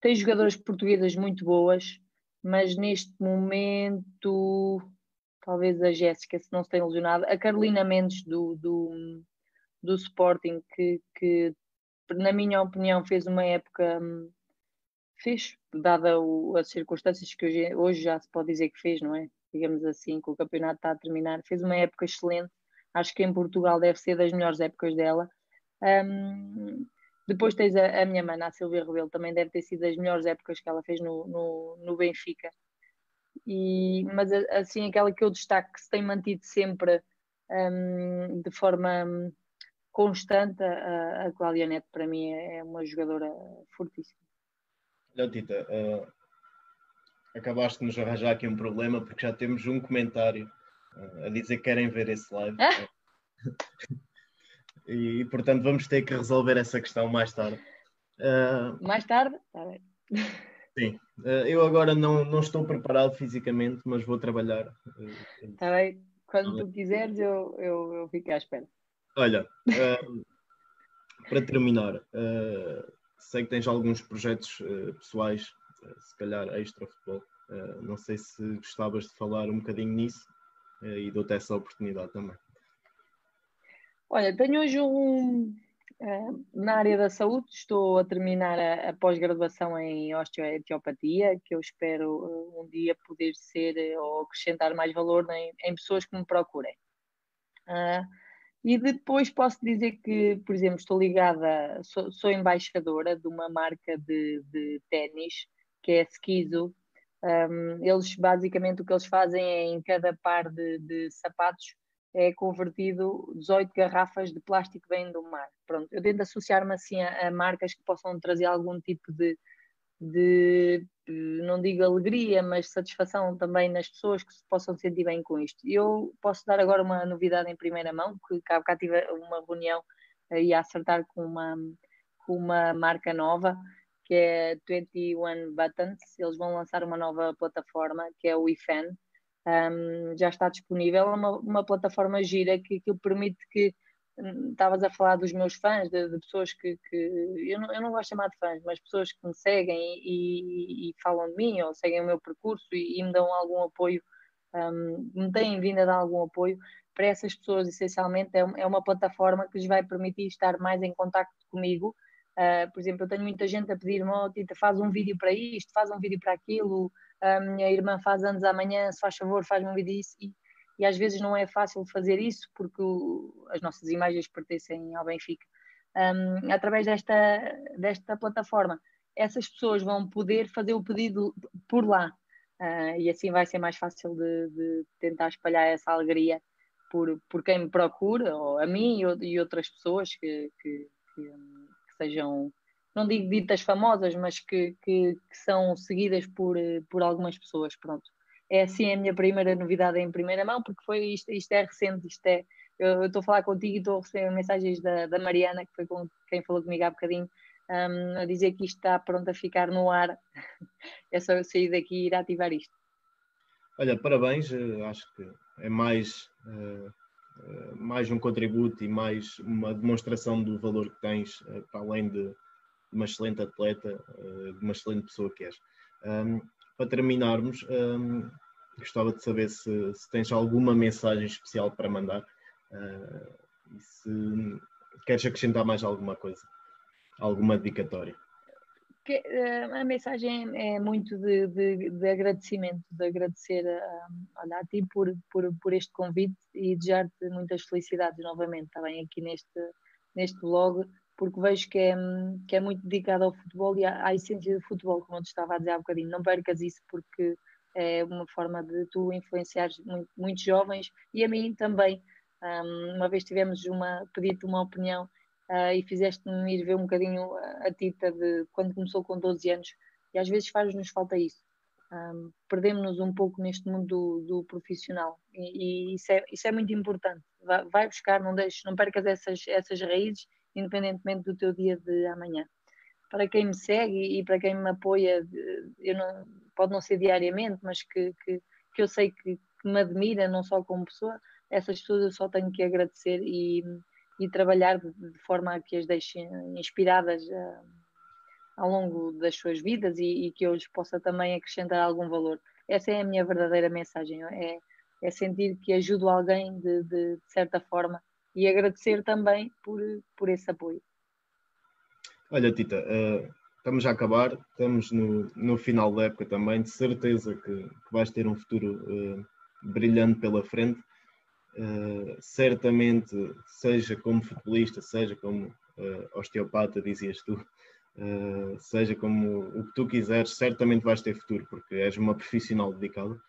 tem jogadoras portuguesas muito boas, mas neste momento, talvez a Jéssica, se não se tem lesionado, a Carolina Mendes do, do, do Sporting, que, que, na minha opinião fez uma época fez, dada o, as circunstâncias que hoje, hoje já se pode dizer que fez, não é? Digamos assim, que o campeonato está a terminar. Fez uma época excelente, acho que em Portugal deve ser das melhores épocas dela. Um, depois tens a, a, minha mana, a Silvia Rebelo, também deve ter sido das melhores épocas que ela fez no, no, no Benfica. E, mas assim, aquela que eu destaco que se tem mantido sempre um, de forma constante, a, a Cláudia Neto para mim é, uma jogadora fortíssima. Olha, uh, acabaste de nos arranjar aqui um problema porque já temos um comentário uh, a dizer que querem ver esse live. Ah? e, e, portanto vamos ter que resolver essa questão mais tarde. Uh, mais tarde? Está bem. Sim, uh, eu agora não, não estou preparado fisicamente, mas vou trabalhar. Está bem, quando tu quiseres eu, eu, eu fico à espera. Olha, para terminar, sei que tens alguns projetos pessoais se calhar extra futebol. Uh, não sei se gostavas de falar um bocadinho nisso uh, e dou-te essa oportunidade também. Olha, tenho hoje um. Uh, na área da saúde, estou a terminar a, pós-graduação em osteopatia, que eu espero um dia poder ser ou acrescentar mais valor em, em pessoas que me procurem. E depois posso dizer que, por exemplo, estou ligada, sou, sou embaixadora de uma marca de, de ténis que é Skizo. Um, eles basicamente o que eles fazem é em cada par de, de sapatos é convertido 18 garrafas de plástico vêm do mar. Pronto, eu tento associar-me assim a, a, marcas que possam trazer algum tipo de, de, não digo alegria, mas satisfação também nas pessoas que se possam sentir bem com isto. Eu posso dar agora uma novidade em primeira mão, que cá, cá tive uma reunião e a acertar com uma, com uma marca nova que é 21 Buttons. Eles vão lançar uma nova plataforma que é o iFan. Um, já está disponível, é uma, uma plataforma gira que, que permite que hum, estavas a falar dos meus fãs, de, de pessoas que, que eu, não, eu, não, gosto de chamar de fãs, mas pessoas que me seguem e, e, e falam de mim ou seguem o meu percurso e, e me dão algum apoio, um, me têm vindo a dar algum apoio. Para essas pessoas, essencialmente, é, é uma plataforma que lhes vai permitir estar mais em contato comigo Uh, por exemplo, eu tenho muita gente a pedir-me, oh, Tita, faz um vídeo para isto, faz um vídeo para aquilo, a minha irmã faz anos amanhã, se faz favor, faz um vídeo disso, e, e às vezes não é fácil fazer isso porque o, as nossas imagens pertencem ao Benfica. Um, através desta, desta plataforma, essas pessoas vão poder fazer o pedido por lá, uh, e assim vai ser mais fácil de, de tentar espalhar essa alegria por, por quem me procura, ou a mim e, e outras pessoas que, que, que sejam, não digo ditas famosas, mas que, que, que, são seguidas por, por algumas pessoas, pronto. É assim a minha primeira novidade em primeira mão, porque foi isto, isto é recente, isto é, eu estou a falar contigo e estou a receber mensagens da, da Mariana, que foi com quem falou comigo há bocadinho, um, a dizer que isto está pronto a ficar no ar. é só eu sair daqui e ir ativar isto. Olha, parabéns, eh, acho que é mais uh, eh, mais um contributo e mais uma demonstração do valor que tens, uh, para além de uma excelente atleta, uh, de uma excelente pessoa que és. Um, para terminarmos, um, gostava de saber se, se, tens alguma mensagem especial para mandar e se queres acrescentar mais alguma coisa, alguma dedicatória uh, a mensagem é muito de, de, de agradecimento, de agradecer a, a por, por, por este convite e desejar-te muitas felicidades novamente também aqui neste, neste blog, porque vejo que é, que é muito dedicado ao futebol e à, à essência do futebol, como eu te estava a dizer há bocadinho. Não percas isso porque é uma forma de tu influenciar muito, muitos jovens e a mim também. Um, uma vez tivemos uma, pedi-te uma opinião uh, e fizeste-me ir ver um bocadinho a Tita de quando começou com 12 anos, e às vezes faz-nos falta isso. Um, Perdemos-nos um pouco neste mundo do, do profissional e, e, isso, é, isso é muito importante. Vai, vai, buscar, não, deixes, não percas essas, essas raízes, independentemente do teu dia de amanhã. Para quem me segue e para quem me apoia, eu não, pode não ser diariamente, mas que, que, que eu sei que, que me admira, não só como pessoa, essas pessoas eu só tenho que agradecer e, e trabalhar de, de forma a que as deixe inspiradas uh, ao longo das suas vidas e, e, que eu lhes possa também acrescentar algum valor. Essa é a minha verdadeira mensagem, é, é sentir que ajudo alguém de, de, de certa forma e agradecer também por, por esse apoio. Olha, Tita, uh, estamos a acabar, estamos no, no final da época também, de certeza que, que vais ter um futuro uh, brilhante pela frente. Uh, certamente, seja como futebolista, seja como uh, osteopata, dizias tu, uh, seja como o que tu quiseres, certamente vais ter futuro, porque és uma profissional dedicada.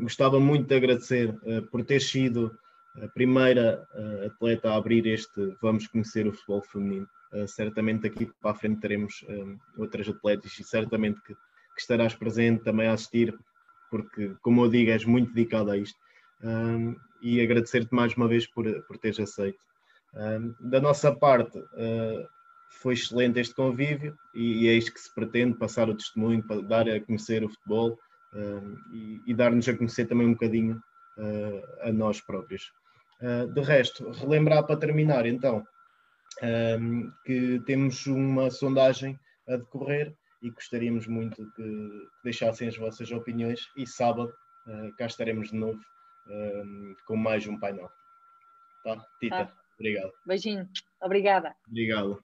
gostava muito de agradecer por ter sido a primeira atleta a abrir este Vamos Conhecer o Futebol Feminino. certamente daqui para a frente teremos outras atletas e certamente que, que estarás presente também a assistir, porque, como eu digo, és muito dedicada a isto e agradecer-te mais uma vez por, por teres aceito. Da nossa parte, uh, foi excelente este convívio e, e, é isto que se pretende: passar o testemunho, para dar a conhecer o futebol e, e dar-nos a conhecer também um bocadinho uh, a nós próprios. Uh, de resto, relembrar para terminar, então, que temos uma sondagem a decorrer e gostaríamos muito que deixassem as vossas opiniões e sábado cá estaremos de novo um, com mais um painel. Tá? Tita, tá. obrigado. Beijinho, obrigada. Obrigado.